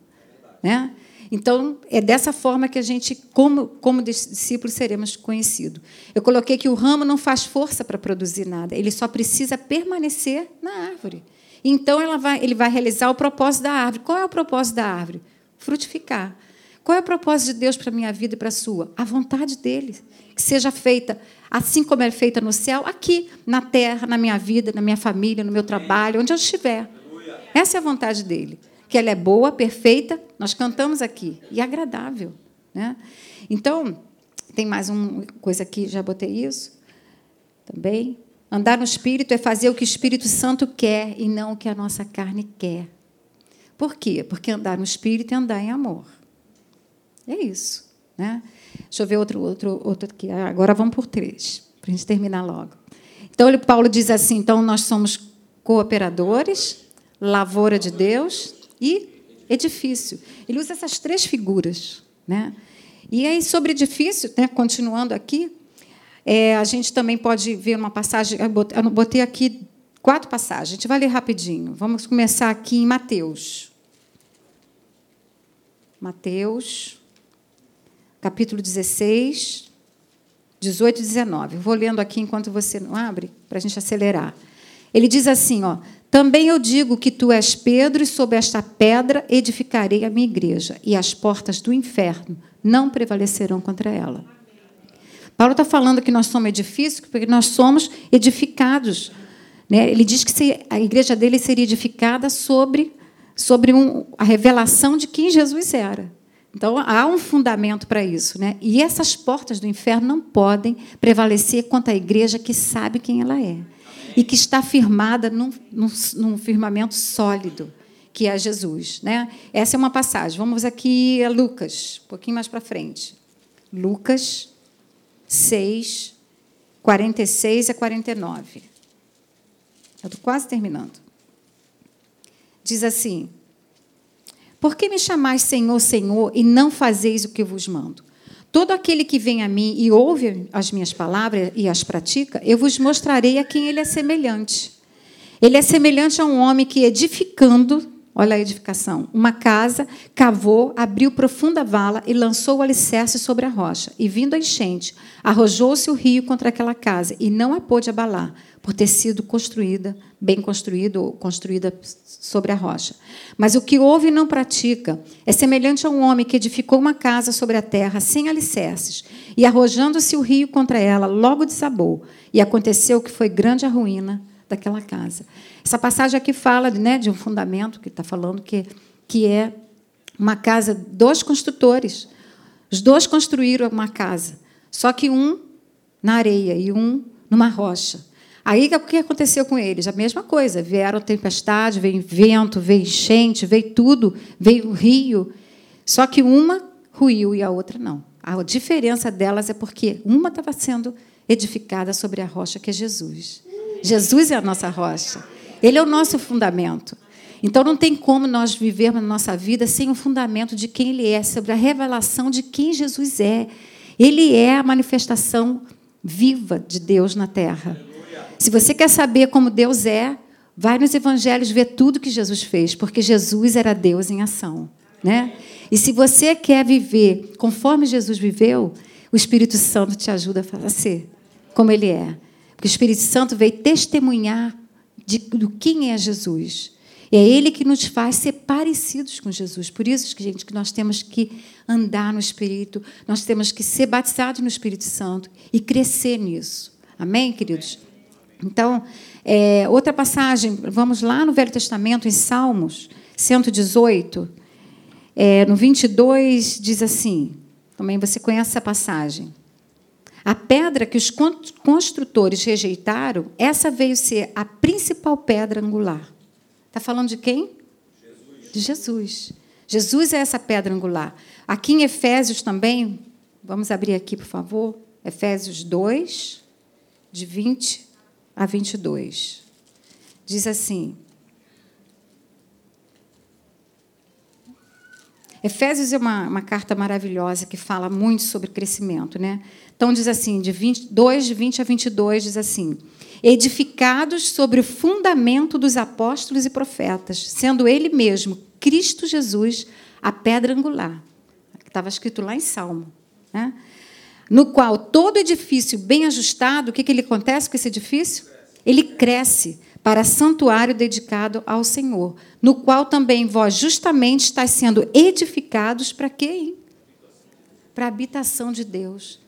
Né? Então, é dessa forma que a gente, como, como discípulos, seremos conhecidos. Eu coloquei que o ramo não faz força para produzir nada, ele só precisa permanecer na árvore. Então, vai, ele vai realizar o propósito da árvore. Qual é o propósito da árvore? Frutificar. Qual é o propósito de Deus para a minha vida e para a sua? A vontade dele. Que seja feita assim como é feita no céu, aqui, na terra, na minha vida, na minha família, no meu trabalho, onde eu estiver. Essa é a vontade dele. Que ela é boa, perfeita, nós cantamos aqui, e agradável. Né? Então, tem mais uma coisa aqui, já botei isso também. Andar no Espírito é fazer o que o Espírito Santo quer e não o que a nossa carne quer. Por quê? Porque andar no Espírito é andar em amor. É isso. Né? Deixa eu ver outro, outro, outro aqui. Agora vamos por três, para a gente terminar logo. Então, Paulo diz assim: então, nós somos cooperadores, lavoura de Deus e edifício. Ele usa essas três figuras. Né? E aí, sobre edifício, né, continuando aqui, é, a gente também pode ver uma passagem. Eu botei aqui quatro passagens. A gente vai ler rapidinho. Vamos começar aqui em Mateus. Mateus, capítulo 16, 18 e 19. Vou lendo aqui enquanto você não abre, para a gente acelerar. Ele diz assim: ó, Também eu digo que tu és Pedro, e sob esta pedra edificarei a minha igreja, e as portas do inferno não prevalecerão contra ela. Paulo está falando que nós somos edifícios, porque nós somos edificados. Né? Ele diz que a igreja dele seria edificada sobre sobre um, a revelação de quem Jesus era. Então há um fundamento para isso, né? E essas portas do inferno não podem prevalecer contra a igreja que sabe quem ela é e que está firmada num, num, num firmamento sólido, que é Jesus, né? Essa é uma passagem. Vamos aqui a Lucas, um pouquinho mais para frente. Lucas 6, 46 a 49. Eu estou quase terminando. Diz assim: Por que me chamais Senhor, Senhor, e não fazeis o que vos mando? Todo aquele que vem a mim e ouve as minhas palavras e as pratica, eu vos mostrarei a quem ele é semelhante. Ele é semelhante a um homem que, edificando, olha a edificação, uma casa, cavou, abriu profunda vala e lançou o alicerce sobre a rocha. E vindo a enchente, arrojou-se o rio contra aquela casa e não a pôde abalar, por ter sido construída, bem construída ou construída sobre a rocha. Mas o que ouve e não pratica é semelhante a um homem que edificou uma casa sobre a terra sem alicerces, e arrojando-se o rio contra ela, logo desabou, e aconteceu que foi grande a ruína daquela casa. Essa passagem aqui fala né, de um fundamento que está falando que, que é uma casa dos construtores. Os dois construíram uma casa, só que um na areia e um numa rocha. Aí o que aconteceu com eles? A mesma coisa. Vieram tempestade, veio vento, veio enchente, veio tudo, veio o rio. Só que uma ruiu e a outra não. A diferença delas é porque uma estava sendo edificada sobre a rocha que é Jesus. Jesus é a nossa rocha. Ele é o nosso fundamento. Então não tem como nós vivermos a nossa vida sem o fundamento de quem Ele é, sobre a revelação de quem Jesus é. Ele é a manifestação viva de Deus na terra. Se você quer saber como Deus é, vai nos evangelhos ver tudo que Jesus fez, porque Jesus era Deus em ação, né? E se você quer viver conforme Jesus viveu, o Espírito Santo te ajuda a ser como ele é. Porque o Espírito Santo veio testemunhar de, do quem é Jesus. E é ele que nos faz ser parecidos com Jesus. Por isso, gente, que nós temos que andar no Espírito, nós temos que ser batizados no Espírito Santo e crescer nisso. Amém, queridos? Então, é, outra passagem, vamos lá no Velho Testamento, em Salmos 118, é, no 22, diz assim: também você conhece essa passagem. A pedra que os construtores rejeitaram, essa veio ser a principal pedra angular. Está falando de quem? Jesus. De Jesus. Jesus é essa pedra angular. Aqui em Efésios também, vamos abrir aqui, por favor, Efésios 2, de 20 a 22. Diz assim: Efésios é uma, uma, carta maravilhosa que fala muito sobre crescimento. Né? Então, diz assim, de 2, de 20 a 22, diz assim: Edificados sobre o fundamento dos apóstolos e profetas, sendo ele mesmo, Cristo Jesus, a pedra angular. Estava escrito lá em Salmo. Né? no qual todo edifício bem ajustado, o que, que ele acontece com esse edifício? Ele cresce para santuário dedicado ao Senhor, no qual também vós justamente estáis sendo edificados para quê? Para a habitação de Deus.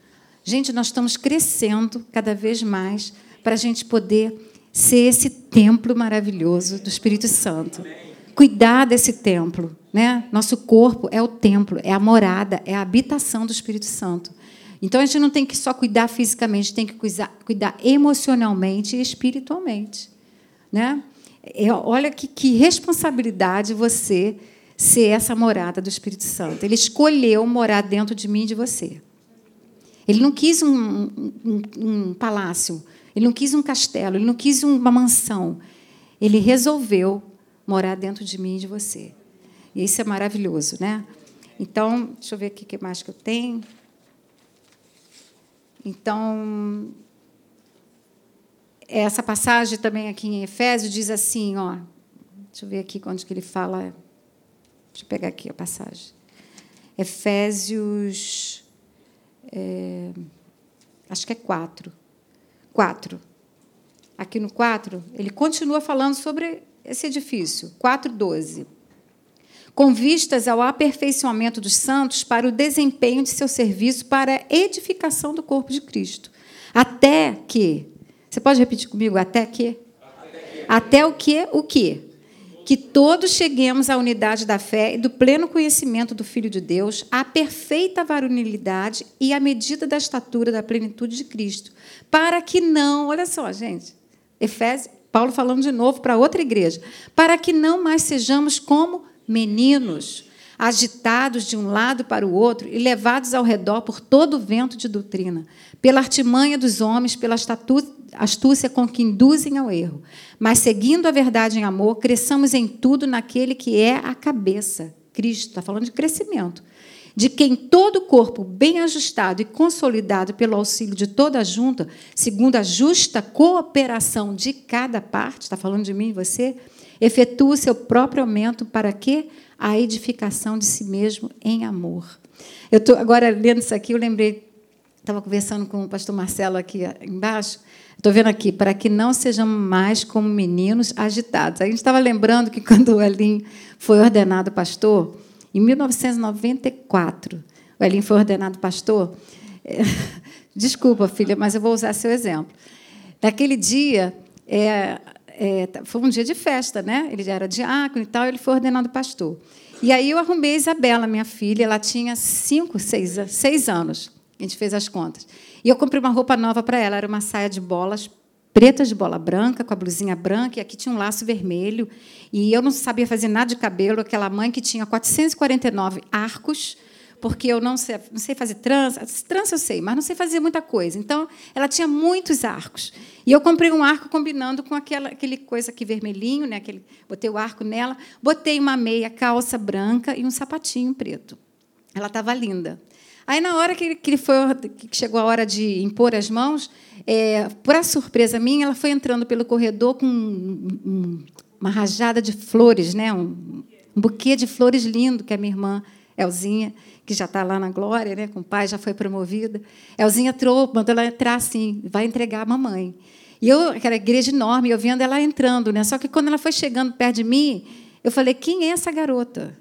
Gente, nós estamos crescendo cada vez mais para a gente poder ser esse templo maravilhoso do Espírito Santo. Cuidar desse templo, né? Nosso corpo é o templo, é a morada, é a habitação do Espírito Santo. Então a gente não tem que só cuidar fisicamente, tem que cuidar, cuidar emocionalmente e espiritualmente. Né? É, olha que, que responsabilidade você ser essa morada do Espírito Santo. Ele escolheu morar dentro de mim e de você. Ele não quis um, um, um palácio, ele não quis um castelo, ele não quis uma mansão. Ele resolveu morar dentro de mim e de você. E isso é maravilhoso, né? Então, deixa eu ver aqui o que mais que eu tenho. Então, essa passagem também aqui em Efésios diz assim, ó, deixa eu ver aqui onde que ele fala, deixa eu pegar aqui a passagem. Efésios, é, acho que é 4. 4. Aqui no 4, ele continua falando sobre esse edifício, 4,12 com vistas ao aperfeiçoamento dos santos para o desempenho de seu serviço para a edificação do corpo de Cristo. Até que, você pode repetir comigo, até que? Até, até o que? O que? que todos cheguemos à unidade da fé e do pleno conhecimento do Filho de Deus, à perfeita varonilidade e à medida da estatura da plenitude de Cristo, para que não, olha só, gente, Efésios, Paulo falando de novo para outra igreja, para que não mais sejamos como meninos, agitados de um lado para o outro e levados ao redor por todo o vento de doutrina, pela artimanha dos homens, pela astúcia com que induzem ao erro. Mas, seguindo a verdade em amor, cresçamos em tudo naquele que é a cabeça, Cristo. Está falando de crescimento. De quem todo o corpo, bem ajustado e consolidado pelo auxílio de toda a junta, segundo a justa cooperação de cada parte, está falando de mim e você, efetua o seu próprio aumento para que a edificação de si mesmo em amor. Eu estou agora lendo isso aqui, eu lembrei, estava conversando com o pastor Marcelo aqui embaixo. Estou vendo aqui, para que não sejamos mais como meninos agitados. A gente estava lembrando que quando o Elim foi ordenado pastor, em 1994, o Elim foi ordenado pastor. É, desculpa, filha, mas eu vou usar seu exemplo. Naquele dia, é, é, foi um dia de festa, né? Ele já era diácono e tal, ele foi ordenado pastor. E aí eu arrumei a Isabela, minha filha, ela tinha cinco, seis, seis anos. A gente fez as contas. E eu comprei uma roupa nova para ela, era uma saia de bolas preta de bola branca, com a blusinha branca, e aqui tinha um laço vermelho. E eu não sabia fazer nada de cabelo, aquela mãe que tinha 449 arcos, porque eu não sei, não sei fazer trança. Trança eu sei, mas não sei fazer muita coisa. Então, ela tinha muitos arcos. E eu comprei um arco combinando com aquela, aquele coisa aqui vermelhinho, né? Aquele, botei o arco nela, botei uma meia calça branca e um sapatinho preto. Ela estava linda. Aí, na hora que, que, foi, que chegou a hora de impor as mãos, é, para surpresa minha, ela foi entrando pelo corredor com um, um, uma rajada de flores, né? um, um buquê de flores lindo que a minha irmã Elzinha que já está lá na glória, né, com o pai, já foi promovida. Elzinha entrou, mandou ela entrar assim, vai entregar a mamãe. E eu, aquela igreja enorme, eu vendo ela entrando, né? Só que quando ela foi chegando perto de mim, eu falei: quem é essa garota?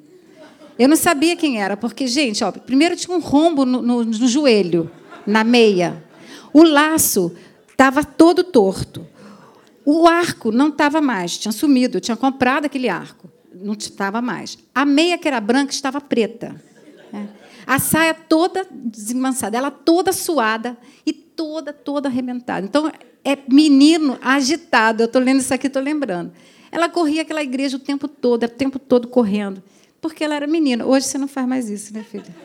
Eu não sabia quem era, porque, gente, ó, primeiro tinha um rombo no, no, no joelho, na meia. O laço estava todo torto. O arco não estava mais, tinha sumido. Tinha comprado aquele arco, não estava mais. A meia, que era branca, estava preta. É. A saia toda desmançada, ela toda suada e toda, toda arrebentada. Então, é menino agitado. Eu estou lendo isso aqui, estou lembrando. Ela corria aquela igreja o tempo todo, o tempo todo correndo, porque ela era menina. Hoje você não faz mais isso, né, filha?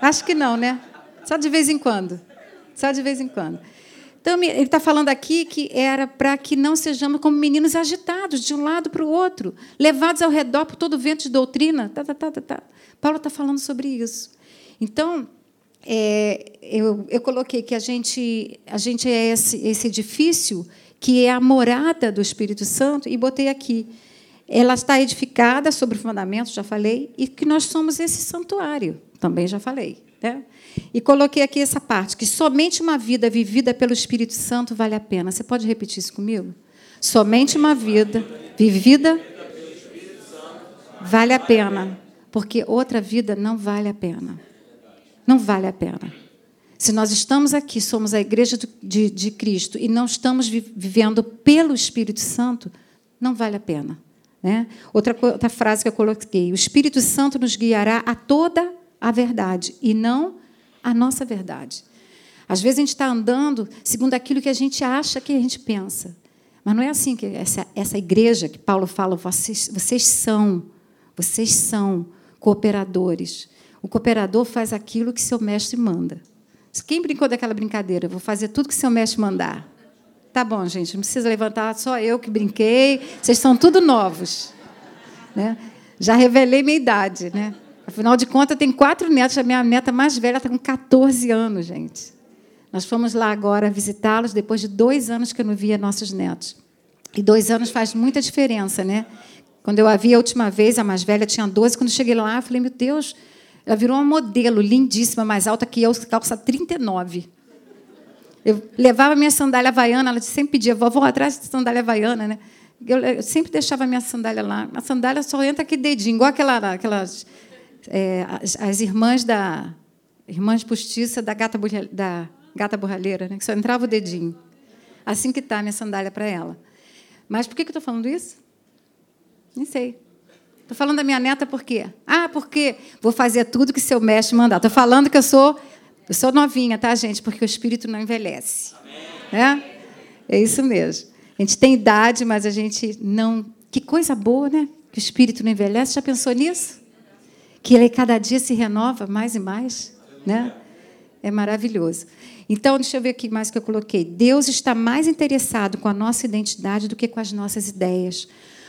Acho que não, né? Só de vez em quando. Só de vez em quando. Então, ele está falando aqui que era para que não sejamos como meninos agitados de um lado para o outro, levados ao redor por todo vento de doutrina. Tá, tá, tá, tá, tá. Paulo está falando sobre isso. Então, é, eu, eu, coloquei que a gente, a gente é esse, esse edifício que é a morada do Espírito Santo, e botei aqui. Ela está edificada sobre o fundamento, já falei, e que nós somos esse santuário, também já falei. Né? E coloquei aqui essa parte, que somente uma vida vivida pelo Espírito Santo vale a pena. Você pode repetir isso comigo? Somente uma vida vivida vale a pena porque outra vida não vale a pena. Não vale a pena. Se nós estamos aqui, somos a igreja de, de Cristo e não estamos vivendo pelo Espírito Santo, não vale a pena. Né? Outra, outra frase que eu coloquei: o Espírito Santo nos guiará a toda a verdade e não a nossa verdade. Às vezes a gente está andando segundo aquilo que a gente acha que a gente pensa. Mas não é assim que essa, essa igreja que Paulo fala, vocês, vocês são, vocês são cooperadores. O cooperador faz aquilo que seu mestre manda. Quem brincou daquela brincadeira? Vou fazer tudo que seu mestre mandar. Tá bom, gente, não precisa levantar, só eu que brinquei. Vocês são tudo novos. Né? Já revelei minha idade. Né? Afinal de contas, tem quatro netos. A minha neta mais velha está com 14 anos, gente. Nós fomos lá agora visitá-los depois de dois anos que eu não via nossos netos. E dois anos faz muita diferença, né? Quando eu a vi a última vez, a mais velha tinha 12, quando cheguei lá, eu falei, meu Deus, ela virou uma modelo lindíssima, mais alta que eu, calça 39. Eu levava minha sandália havaiana, ela sempre pedia, vovó, atrás de sandália havaiana, né? Eu, eu, sempre deixava minha sandália lá. A sandália só entra aqui dedinho, igual aquela, aquelas é, as, as, irmãs da irmãs postiça da gata da gata borralheira, né? Que só entrava o dedinho. Assim que a minha sandália para ela. Mas por que, que eu estou falando isso? Nem sei. Estou falando da minha neta por quê? Ah, porque vou fazer tudo que seu mestre mandar. Estou falando que eu sou, eu sou novinha, tá, gente? Porque o espírito não envelhece. Né? É isso mesmo. A gente tem idade, mas a gente não. Que coisa boa, né? Que o espírito não envelhece. Já pensou nisso? Que ele cada dia se renova mais e mais, né? É maravilhoso. Então, deixa eu ver aqui mais que eu coloquei. Deus está mais interessado com a nossa identidade do que com as nossas ideias.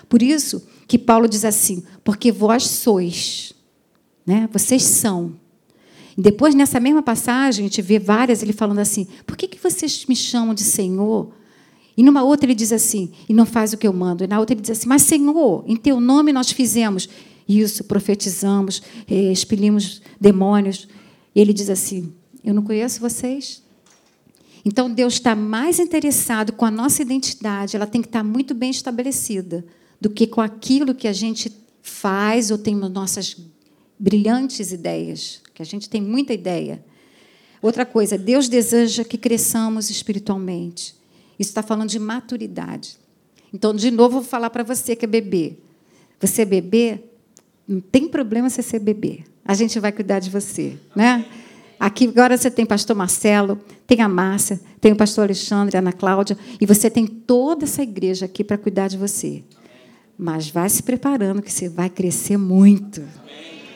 Por isso que Paulo diz assim: porque vós sois, né? vocês são. E depois, nessa mesma passagem, a gente vê várias ele falando assim: por que, que vocês me chamam de Senhor? E numa outra ele diz assim: e não faz o que eu mando. E na outra ele diz assim: mas Senhor, em teu nome nós fizemos isso, profetizamos, eh, expelimos demônios. Ele diz assim: eu não conheço vocês, então, Deus está mais interessado com a nossa identidade, ela tem que estar muito bem estabelecida, do que com aquilo que a gente faz ou tem nossas brilhantes ideias, que a gente tem muita ideia. Outra coisa, Deus deseja que cresçamos espiritualmente. Isso está falando de maturidade. Então, de novo, vou falar para você que é bebê. Você é bebê, não tem problema você ser bebê. A gente vai cuidar de você, né? Aqui agora você tem pastor Marcelo, tem a Márcia, tem o pastor Alexandre, a Ana Cláudia, e você tem toda essa igreja aqui para cuidar de você. Mas vai se preparando, que você vai crescer muito.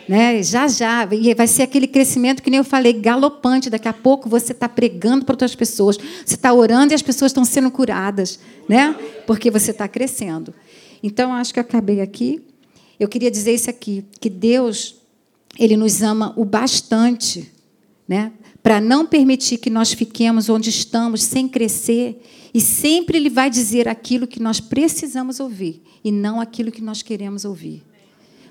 Né? Já, já. E vai ser aquele crescimento que nem eu falei, galopante. Daqui a pouco você está pregando para outras pessoas. Você está orando e as pessoas estão sendo curadas. Né? Porque você está crescendo. Então, acho que eu acabei aqui. Eu queria dizer isso aqui, que Deus, Ele nos ama o bastante né? para não permitir que nós fiquemos onde estamos sem crescer. E sempre Ele vai dizer aquilo que nós precisamos ouvir e não aquilo que nós queremos ouvir.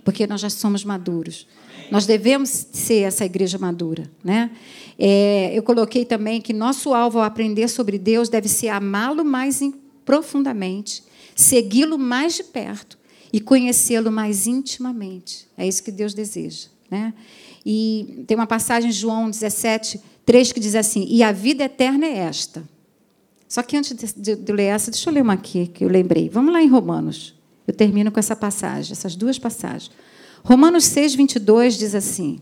Porque nós já somos maduros. Nós devemos ser essa igreja madura. Né? É, eu coloquei também que nosso alvo ao aprender sobre Deus deve ser amá-lo mais profundamente, segui-lo mais de perto e conhecê-lo mais intimamente. É isso que Deus deseja. Né? E tem uma passagem em João 17, 3 que diz assim: E a vida eterna é esta. Só que antes de, de, ler essa, deixa eu ler uma aqui que eu lembrei. Vamos lá em Romanos. Eu termino com essa passagem, essas duas passagens. Romanos 6, 22 diz assim.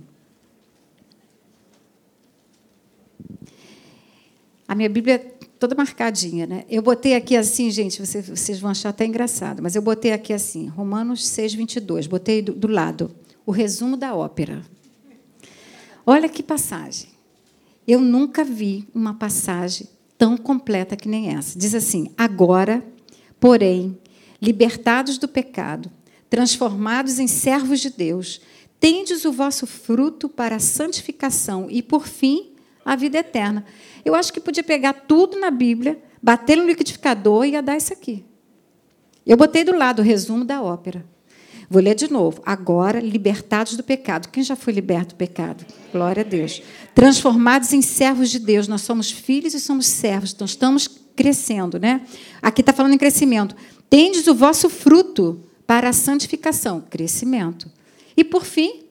A minha Bíblia toda marcadinha, né? Eu botei aqui assim, gente, vocês, vocês vão achar até engraçado, mas eu botei aqui assim, Romanos 6, 22. Botei do, do lado o resumo da ópera. Olha que passagem. Eu nunca vi uma passagem tão completa que nem essa. Diz assim: Agora, porém, libertados do pecado, transformados em servos de Deus, tendes o vosso fruto para a santificação e, por fim, a vida eterna. Eu acho que podia pegar tudo na Bíblia, bater no liquidificador e ia dar isso aqui. Eu botei do lado o resumo da ópera. Vou ler de novo. Agora, libertados do pecado. Quem já foi liberto do pecado? Glória a Deus. Transformados em servos de Deus. Nós somos filhos e somos servos. Então, estamos crescendo, né? Aqui está falando em crescimento. Tendes o vosso fruto para a santificação. Crescimento. E, por fim,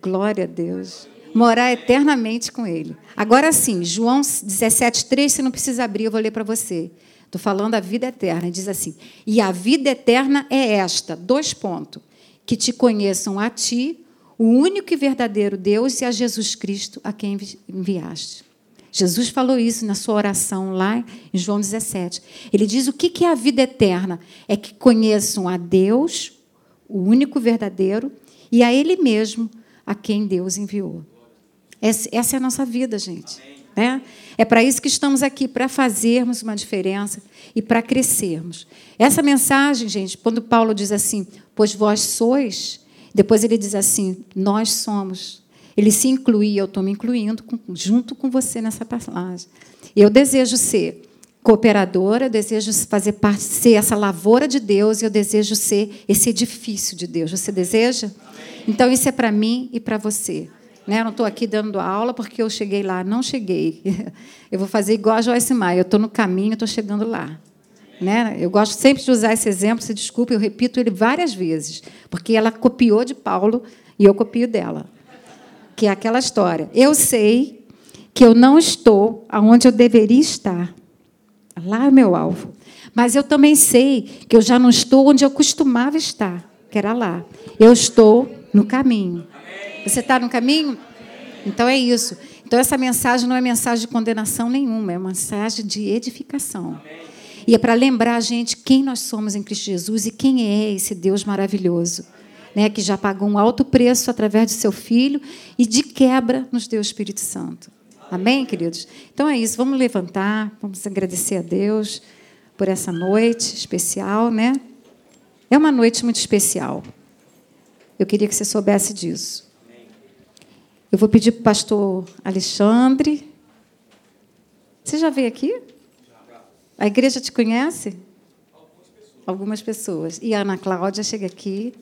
glória a Deus. Morar eternamente com Ele. Agora sim, João 17, 3, você não precisa abrir, eu vou ler para você. Estou falando a vida eterna. Diz assim: E a vida eterna é esta: dois pontos. Que te conheçam a ti, o único e verdadeiro Deus, e a Jesus Cristo, a quem enviaste. Jesus falou isso na sua oração lá em João 17. Ele diz: o que é a vida eterna? É que conheçam a Deus, o único verdadeiro, e a Ele mesmo, a quem Deus enviou. Essa é a nossa vida, gente. Né? É para isso que estamos aqui, para fazermos uma diferença e para crescermos. Essa mensagem, gente, quando Paulo diz assim, pois vós sois, depois ele diz assim, nós somos. Ele se inclui, eu estou me incluindo com, junto com você nessa passagem. Eu desejo ser cooperadora, eu desejo fazer parte, ser essa lavoura de Deus, e eu desejo ser esse edifício de Deus. Você deseja? Amém. Então, isso é para mim e para você. Né? Não estou aqui dando aula porque eu cheguei lá. Não cheguei. Eu vou fazer igual a Joyce Maia. Eu estou no caminho, estou chegando lá. Né? Eu gosto sempre de usar esse exemplo, se desculpe, eu repito ele várias vezes, porque ela copiou de Paulo e eu copio dela. Que é aquela história. Eu sei que eu não estou aonde eu deveria estar. Lá é o meu alvo. Mas eu também sei que eu já não estou onde eu costumava estar, que era lá. Eu estou no caminho. Você está no caminho? Então é isso. Então essa mensagem não é mensagem de condenação nenhuma, é uma mensagem de edificação. E é para lembrar a gente quem nós somos em Cristo Jesus e quem é esse Deus maravilhoso, né, que já pagou um alto preço através de seu Filho e de quebra nos deu o Espírito Santo. Amém, queridos? Então é isso, vamos levantar, vamos agradecer a Deus por essa noite especial, né? É uma noite muito especial. Eu queria que você soubesse disso. Eu vou pedir para o pastor Alexandre. Você já veio aqui? A igreja te conhece? Algumas pessoas. E a Ana Cláudia chega aqui.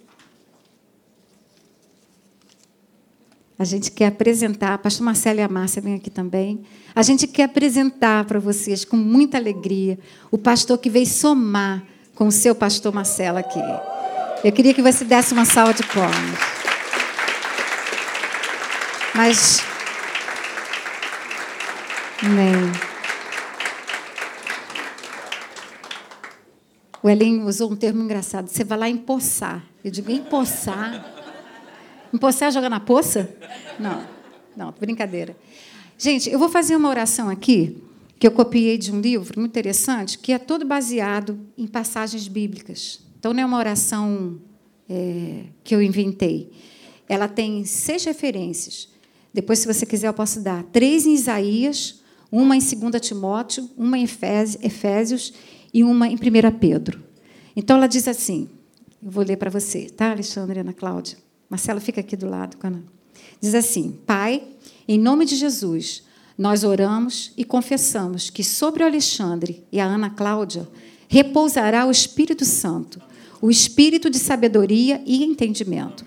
A gente quer apresentar, pastor Marcelo e a Márcia vêm aqui também. A gente quer apresentar para vocês com muita alegria o pastor que veio somar com o seu pastor Marcelo aqui. Eu queria que você desse uma salva de palmas. Mas. Amém. O Elinho usou um termo engraçado. Você vai lá empoçar. Eu digo, empoçar. Empoçar é jogar na poça? Não, não, brincadeira. Gente, eu vou fazer uma oração aqui, que eu copiei de um livro muito interessante, que é todo baseado em passagens bíblicas. Então, não é uma oração é, que eu inventei. Ela tem seis referências. Depois, se você quiser, eu posso dar. Três em Isaías, uma em 2 Timóteo, uma em Efésios e uma em 1 Pedro. Então, ela diz assim, eu vou ler para você, tá, Alexandre Ana Cláudia? Marcelo fica aqui do lado. Diz assim: Pai, em nome de Jesus, nós oramos e confessamos que sobre o Alexandre e a Ana Cláudia repousará o Espírito Santo, o espírito de sabedoria e entendimento.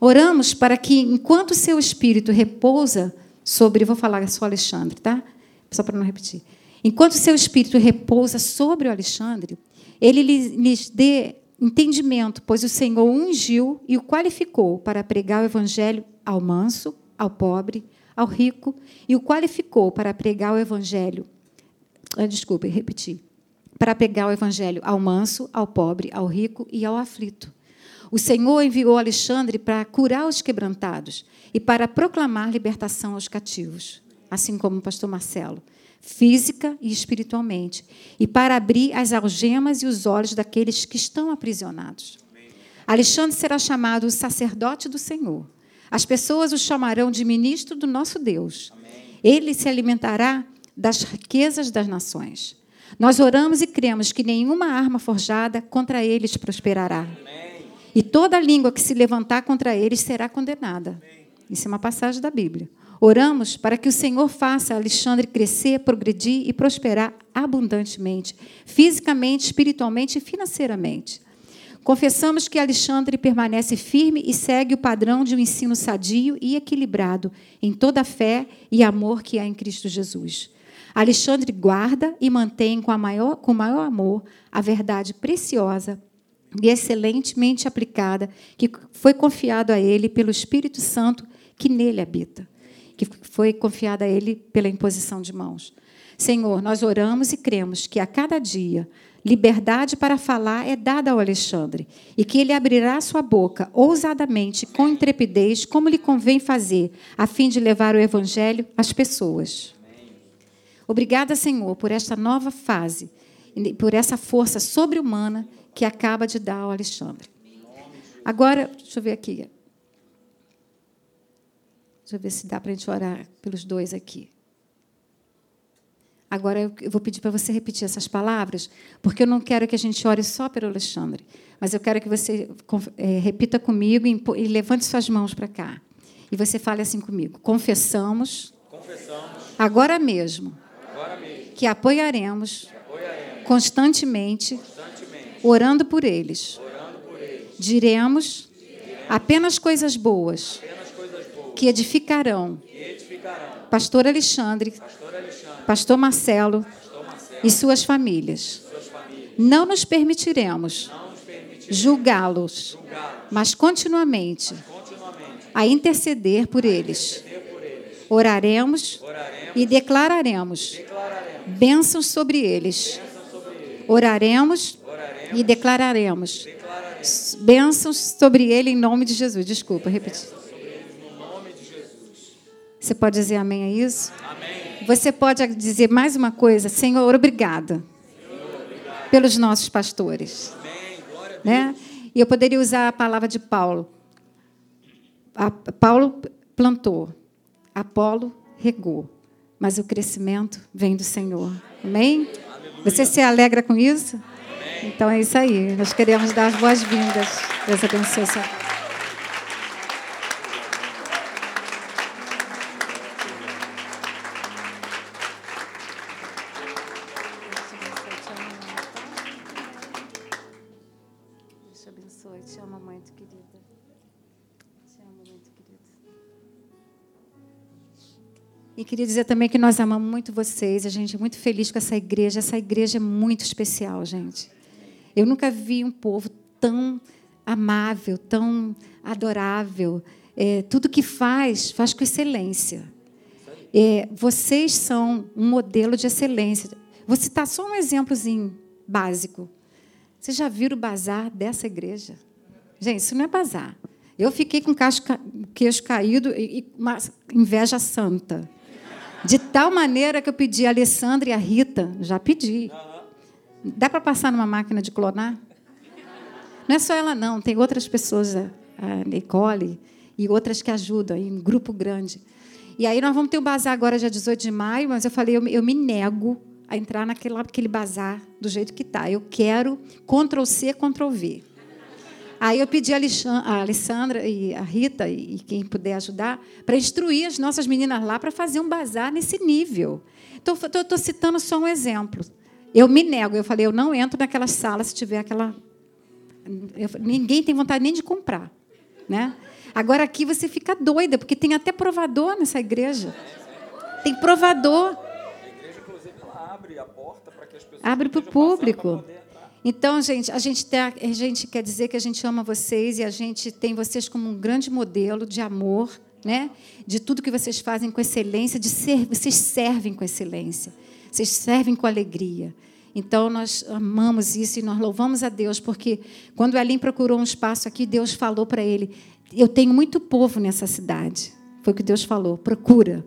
Oramos para que, enquanto seu espírito repousa sobre, vou falar só Alexandre, tá? Só para não repetir. Enquanto seu espírito repousa sobre o Alexandre, ele lhes dê entendimento, pois o Senhor o ungiu e o qualificou para pregar o evangelho ao manso, ao pobre, ao rico, e o qualificou para pregar o evangelho. Ah, desculpe, repetir. Para pregar o evangelho ao manso, ao pobre, ao rico e ao aflito. O Senhor enviou Alexandre para curar os quebrantados e para proclamar libertação aos cativos, assim como o pastor Marcelo física e espiritualmente, e para abrir as algemas e os olhos daqueles que estão aprisionados. Alexandre será chamado o sacerdote do Senhor. As pessoas o chamarão de ministro do nosso Deus. Ele se alimentará das riquezas das nações. Nós oramos e cremos que nenhuma arma forjada contra eles prosperará. E toda língua que se levantar contra eles será condenada. Isso é uma passagem da Bíblia. Oramos para que o Senhor faça Alexandre crescer, progredir e prosperar abundantemente, fisicamente, espiritualmente e financeiramente. Confessamos que Alexandre permanece firme e segue o padrão de um ensino sadio e equilibrado em toda a fé e amor que há em Cristo Jesus. Alexandre guarda e mantém com, maior, com maior amor a verdade preciosa e excelentemente aplicada que foi confiado a ele pelo Espírito Santo que nele habita que foi confiada a Ele pela imposição de mãos. Senhor, nós oramos e cremos que a cada dia liberdade para falar é dada ao Alexandre e que ele abrirá sua boca ousadamente, com intrepidez, como lhe convém fazer, a fim de levar o Evangelho às pessoas. Obrigada, Senhor, por esta nova fase, por essa força sobre-humana que acaba de dar ao Alexandre. Agora, deixa eu ver aqui. Deixa eu ver se dá para a gente orar pelos dois aqui. Agora eu vou pedir para você repetir essas palavras, porque eu não quero que a gente ore só pelo Alexandre, mas eu quero que você é, repita comigo e, e levante suas mãos para cá. E você fale assim comigo: confessamos, confessamos agora, mesmo, agora mesmo que apoiaremos, que apoiaremos constantemente, constantemente orando, por eles. eles. Diremos, apenas coisas boas. Que edificarão, Pastor Alexandre, Pastor Marcelo, e suas famílias. Não nos permitiremos julgá-los, mas continuamente a interceder por eles. Oraremos e declararemos bênçãos sobre eles. Oraremos e declararemos bênçãos sobre ele em nome de Jesus. Desculpa, repetir. Você pode dizer amém a isso? Amém. Você pode dizer mais uma coisa, Senhor, obrigada, pelos nossos pastores. Né? E eu poderia usar a palavra de Paulo. A, Paulo plantou, Apolo regou, mas o crescimento vem do Senhor. Amém? Você se alegra com isso? Então é isso aí. Nós queremos dar as boas-vindas. Deus abençoe. E queria dizer também que nós amamos muito vocês, a gente é muito feliz com essa igreja. Essa igreja é muito especial, gente. Eu nunca vi um povo tão amável, tão adorável. É, tudo que faz, faz com excelência. É, vocês são um modelo de excelência. Vou citar só um exemplozinho básico. Vocês já viram o bazar dessa igreja? Gente, isso não é bazar. Eu fiquei com o queixo caído e uma inveja santa. De tal maneira que eu pedi a Alessandra e a Rita, já pedi. Dá para passar numa máquina de clonar? Não é só ela, não, tem outras pessoas, a Nicole e outras que ajudam, em um grupo grande. E aí nós vamos ter o um bazar agora, dia 18 de maio, mas eu falei, eu, me nego a entrar naquele, naquele bazar do jeito que está. Eu quero Ctrl C, Ctrl V. Aí eu pedi a Alessandra e a Rita, e quem puder ajudar, para instruir as nossas meninas lá para fazer um bazar nesse nível. Estou citando só um exemplo. Eu me nego, eu falei, eu não entro naquela sala se tiver aquela. Eu, ninguém tem vontade nem de comprar. Né? Agora aqui você fica doida, porque tem até provador nessa igreja. Tem provador. A igreja, inclusive, ela abre a porta para que as pessoas. Abre para o público. Então, gente, a gente, tem, a gente quer dizer que a gente ama vocês e a gente tem vocês como um grande modelo de amor, né? De tudo que vocês fazem com excelência, de ser, vocês servem com excelência, vocês servem com alegria. Então, nós amamos isso e nós louvamos a Deus, porque quando Elim procurou um espaço aqui, Deus falou para ele: Eu tenho muito povo nessa cidade. Foi o que Deus falou: procura.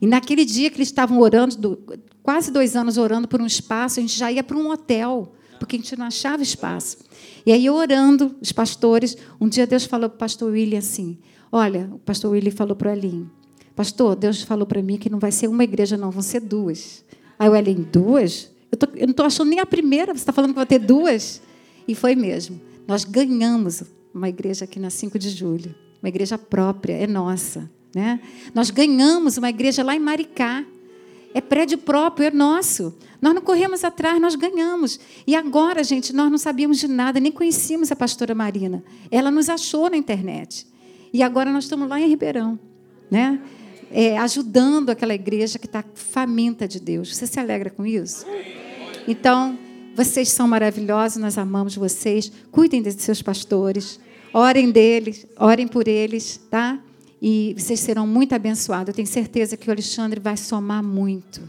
E naquele dia que eles estavam orando, quase dois anos orando por um espaço, a gente já ia para um hotel porque a gente não achava espaço. E aí, orando, os pastores, um dia Deus falou para o pastor William assim: Olha, o pastor William falou para o Elinho: Pastor, Deus falou para mim que não vai ser uma igreja, não, vão ser duas. Aí o Elinho: Duas? Eu, tô, eu não estou achando nem a primeira, você está falando que vai ter duas? E foi mesmo. Nós ganhamos uma igreja aqui na 5 de julho, uma igreja própria, é nossa. Né? Nós ganhamos uma igreja lá em Maricá. É prédio próprio, é nosso. Nós não corremos atrás, nós ganhamos. E agora, gente, nós não sabíamos de nada, nem conhecíamos a pastora Marina. Ela nos achou na internet. E agora nós estamos lá em Ribeirão, né? É, ajudando aquela igreja que está faminta de Deus. Você se alegra com isso? Então, vocês são maravilhosos, nós amamos vocês. Cuidem de seus pastores, orem deles, orem por eles, tá? E vocês serão muito abençoados. Eu tenho certeza que o Alexandre vai somar muito.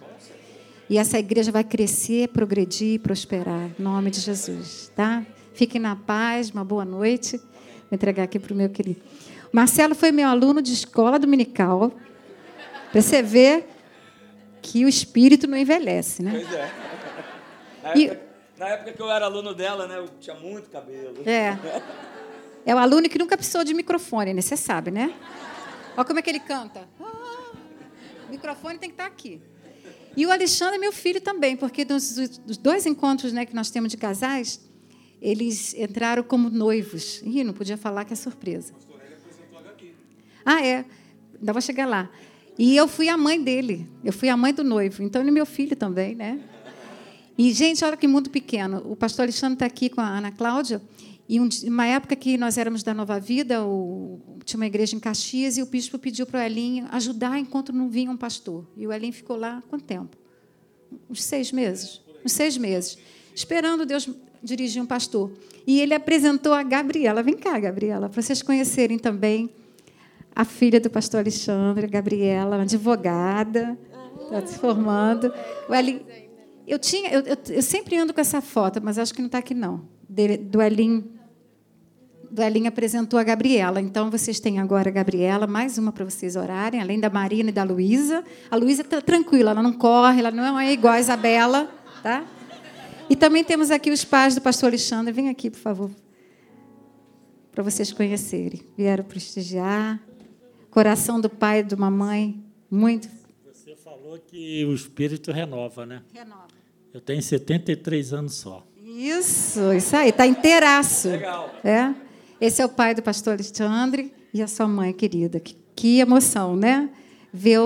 E essa igreja vai crescer, progredir, prosperar. Em nome de Jesus, tá? Fiquem na paz, uma boa noite. Vou entregar aqui para o meu querido. Marcelo foi meu aluno de escola dominical. Para você ver que o espírito não envelhece, né? Pois é. Na época, e, na época que eu era aluno dela, né, eu tinha muito cabelo. É. É o aluno que nunca precisou de microfone, né? Você sabe, né? Olha como é que ele canta. Ah, o microfone tem que estar aqui. E o Alexandre é meu filho também, porque nos, dois encontros né, que nós temos de casais, eles entraram como noivos. Ih, não podia falar que é surpresa. Ah, é. Ainda vou chegar lá. E eu fui a mãe dele. Eu fui a mãe do noivo. Então, ele é meu filho também, né? E, gente, olha que mundo pequeno. O pastor Alexandre está aqui com a Ana Cláudia. E uma época que nós éramos da Nova Vida, o, tinha uma igreja em Caxias, e o bispo pediu para o Elinho ajudar enquanto não vinha um pastor. E o Elinho ficou lá quanto tempo? Uns seis meses. Uns seis meses. Esperando Deus dirigir um pastor. E ele apresentou a Gabriela. Vem cá, Gabriela, para vocês conhecerem também a filha do pastor Alexandre, Gabriela, uma advogada. Está se formando. O Elinho, eu, tinha, eu, eu, eu, sempre ando com essa foto, mas acho que não está aqui, não. Do Elinho. Do Elinho apresentou a Gabriela. Então, vocês têm agora a Gabriela, mais uma para vocês orarem, além da Marina e da Luísa. A Luísa está tranquila, ela não corre, ela não é igual a Isabela. Tá? E também temos aqui os pais do pastor Alexandre. Vem aqui, por favor, para vocês conhecerem. Vieram prestigiar. Coração do pai e de uma mãe, muito. Você falou que o espírito renova, né? Renova. Eu tenho 73 anos só. Isso, isso aí, está inteiraço. Legal. É? Esse é o pai do pastor Alexandre e a sua mãe querida. Que, que emoção, né? Ver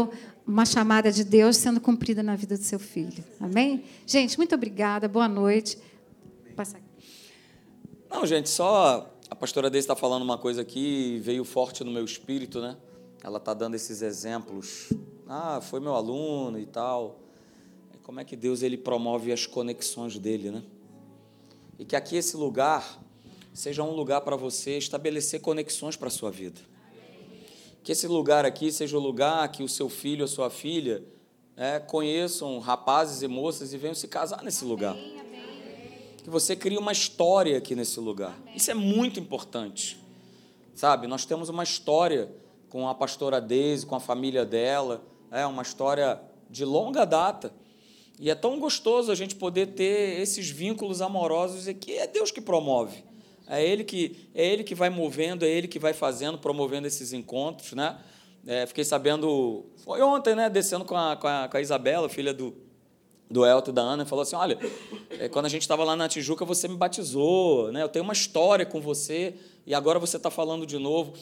uma chamada de Deus sendo cumprida na vida do seu filho. Amém? Gente, muito obrigada, boa noite. Passa aqui. Não, gente, só a pastora Deise está falando uma coisa aqui, veio forte no meu espírito, né? Ela está dando esses exemplos. Ah, foi meu aluno e tal. Como é que Deus ele promove as conexões dele, né? E que aqui esse lugar seja um lugar para você estabelecer conexões para a sua vida. Que esse lugar aqui seja o lugar que o seu filho, a sua filha, é, conheçam rapazes e moças e venham se casar nesse lugar. Que você crie uma história aqui nesse lugar. Isso é muito importante. Sabe, nós temos uma história com a pastora Deise, com a família dela, é uma história de longa data. E é tão gostoso a gente poder ter esses vínculos amorosos e que é Deus que promove. É ele que, é ele que vai movendo, é ele que vai fazendo, promovendo esses encontros, né? É, fiquei sabendo, foi ontem, né, descendo com a, com a, com a Isabela, filha do, do Elton e da Ana, falou assim, olha, é, quando a gente estava lá na Tijuca, você me batizou, né? eu tenho uma história com você, e agora você está falando de novo.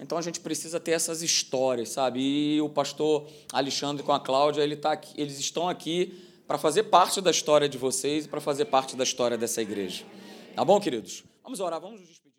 Então a gente precisa ter essas histórias, sabe? E o pastor Alexandre com a Cláudia, ele tá aqui, eles estão aqui para fazer parte da história de vocês e para fazer parte da história dessa igreja. Tá bom, queridos? Vamos orar, vamos nos despedir.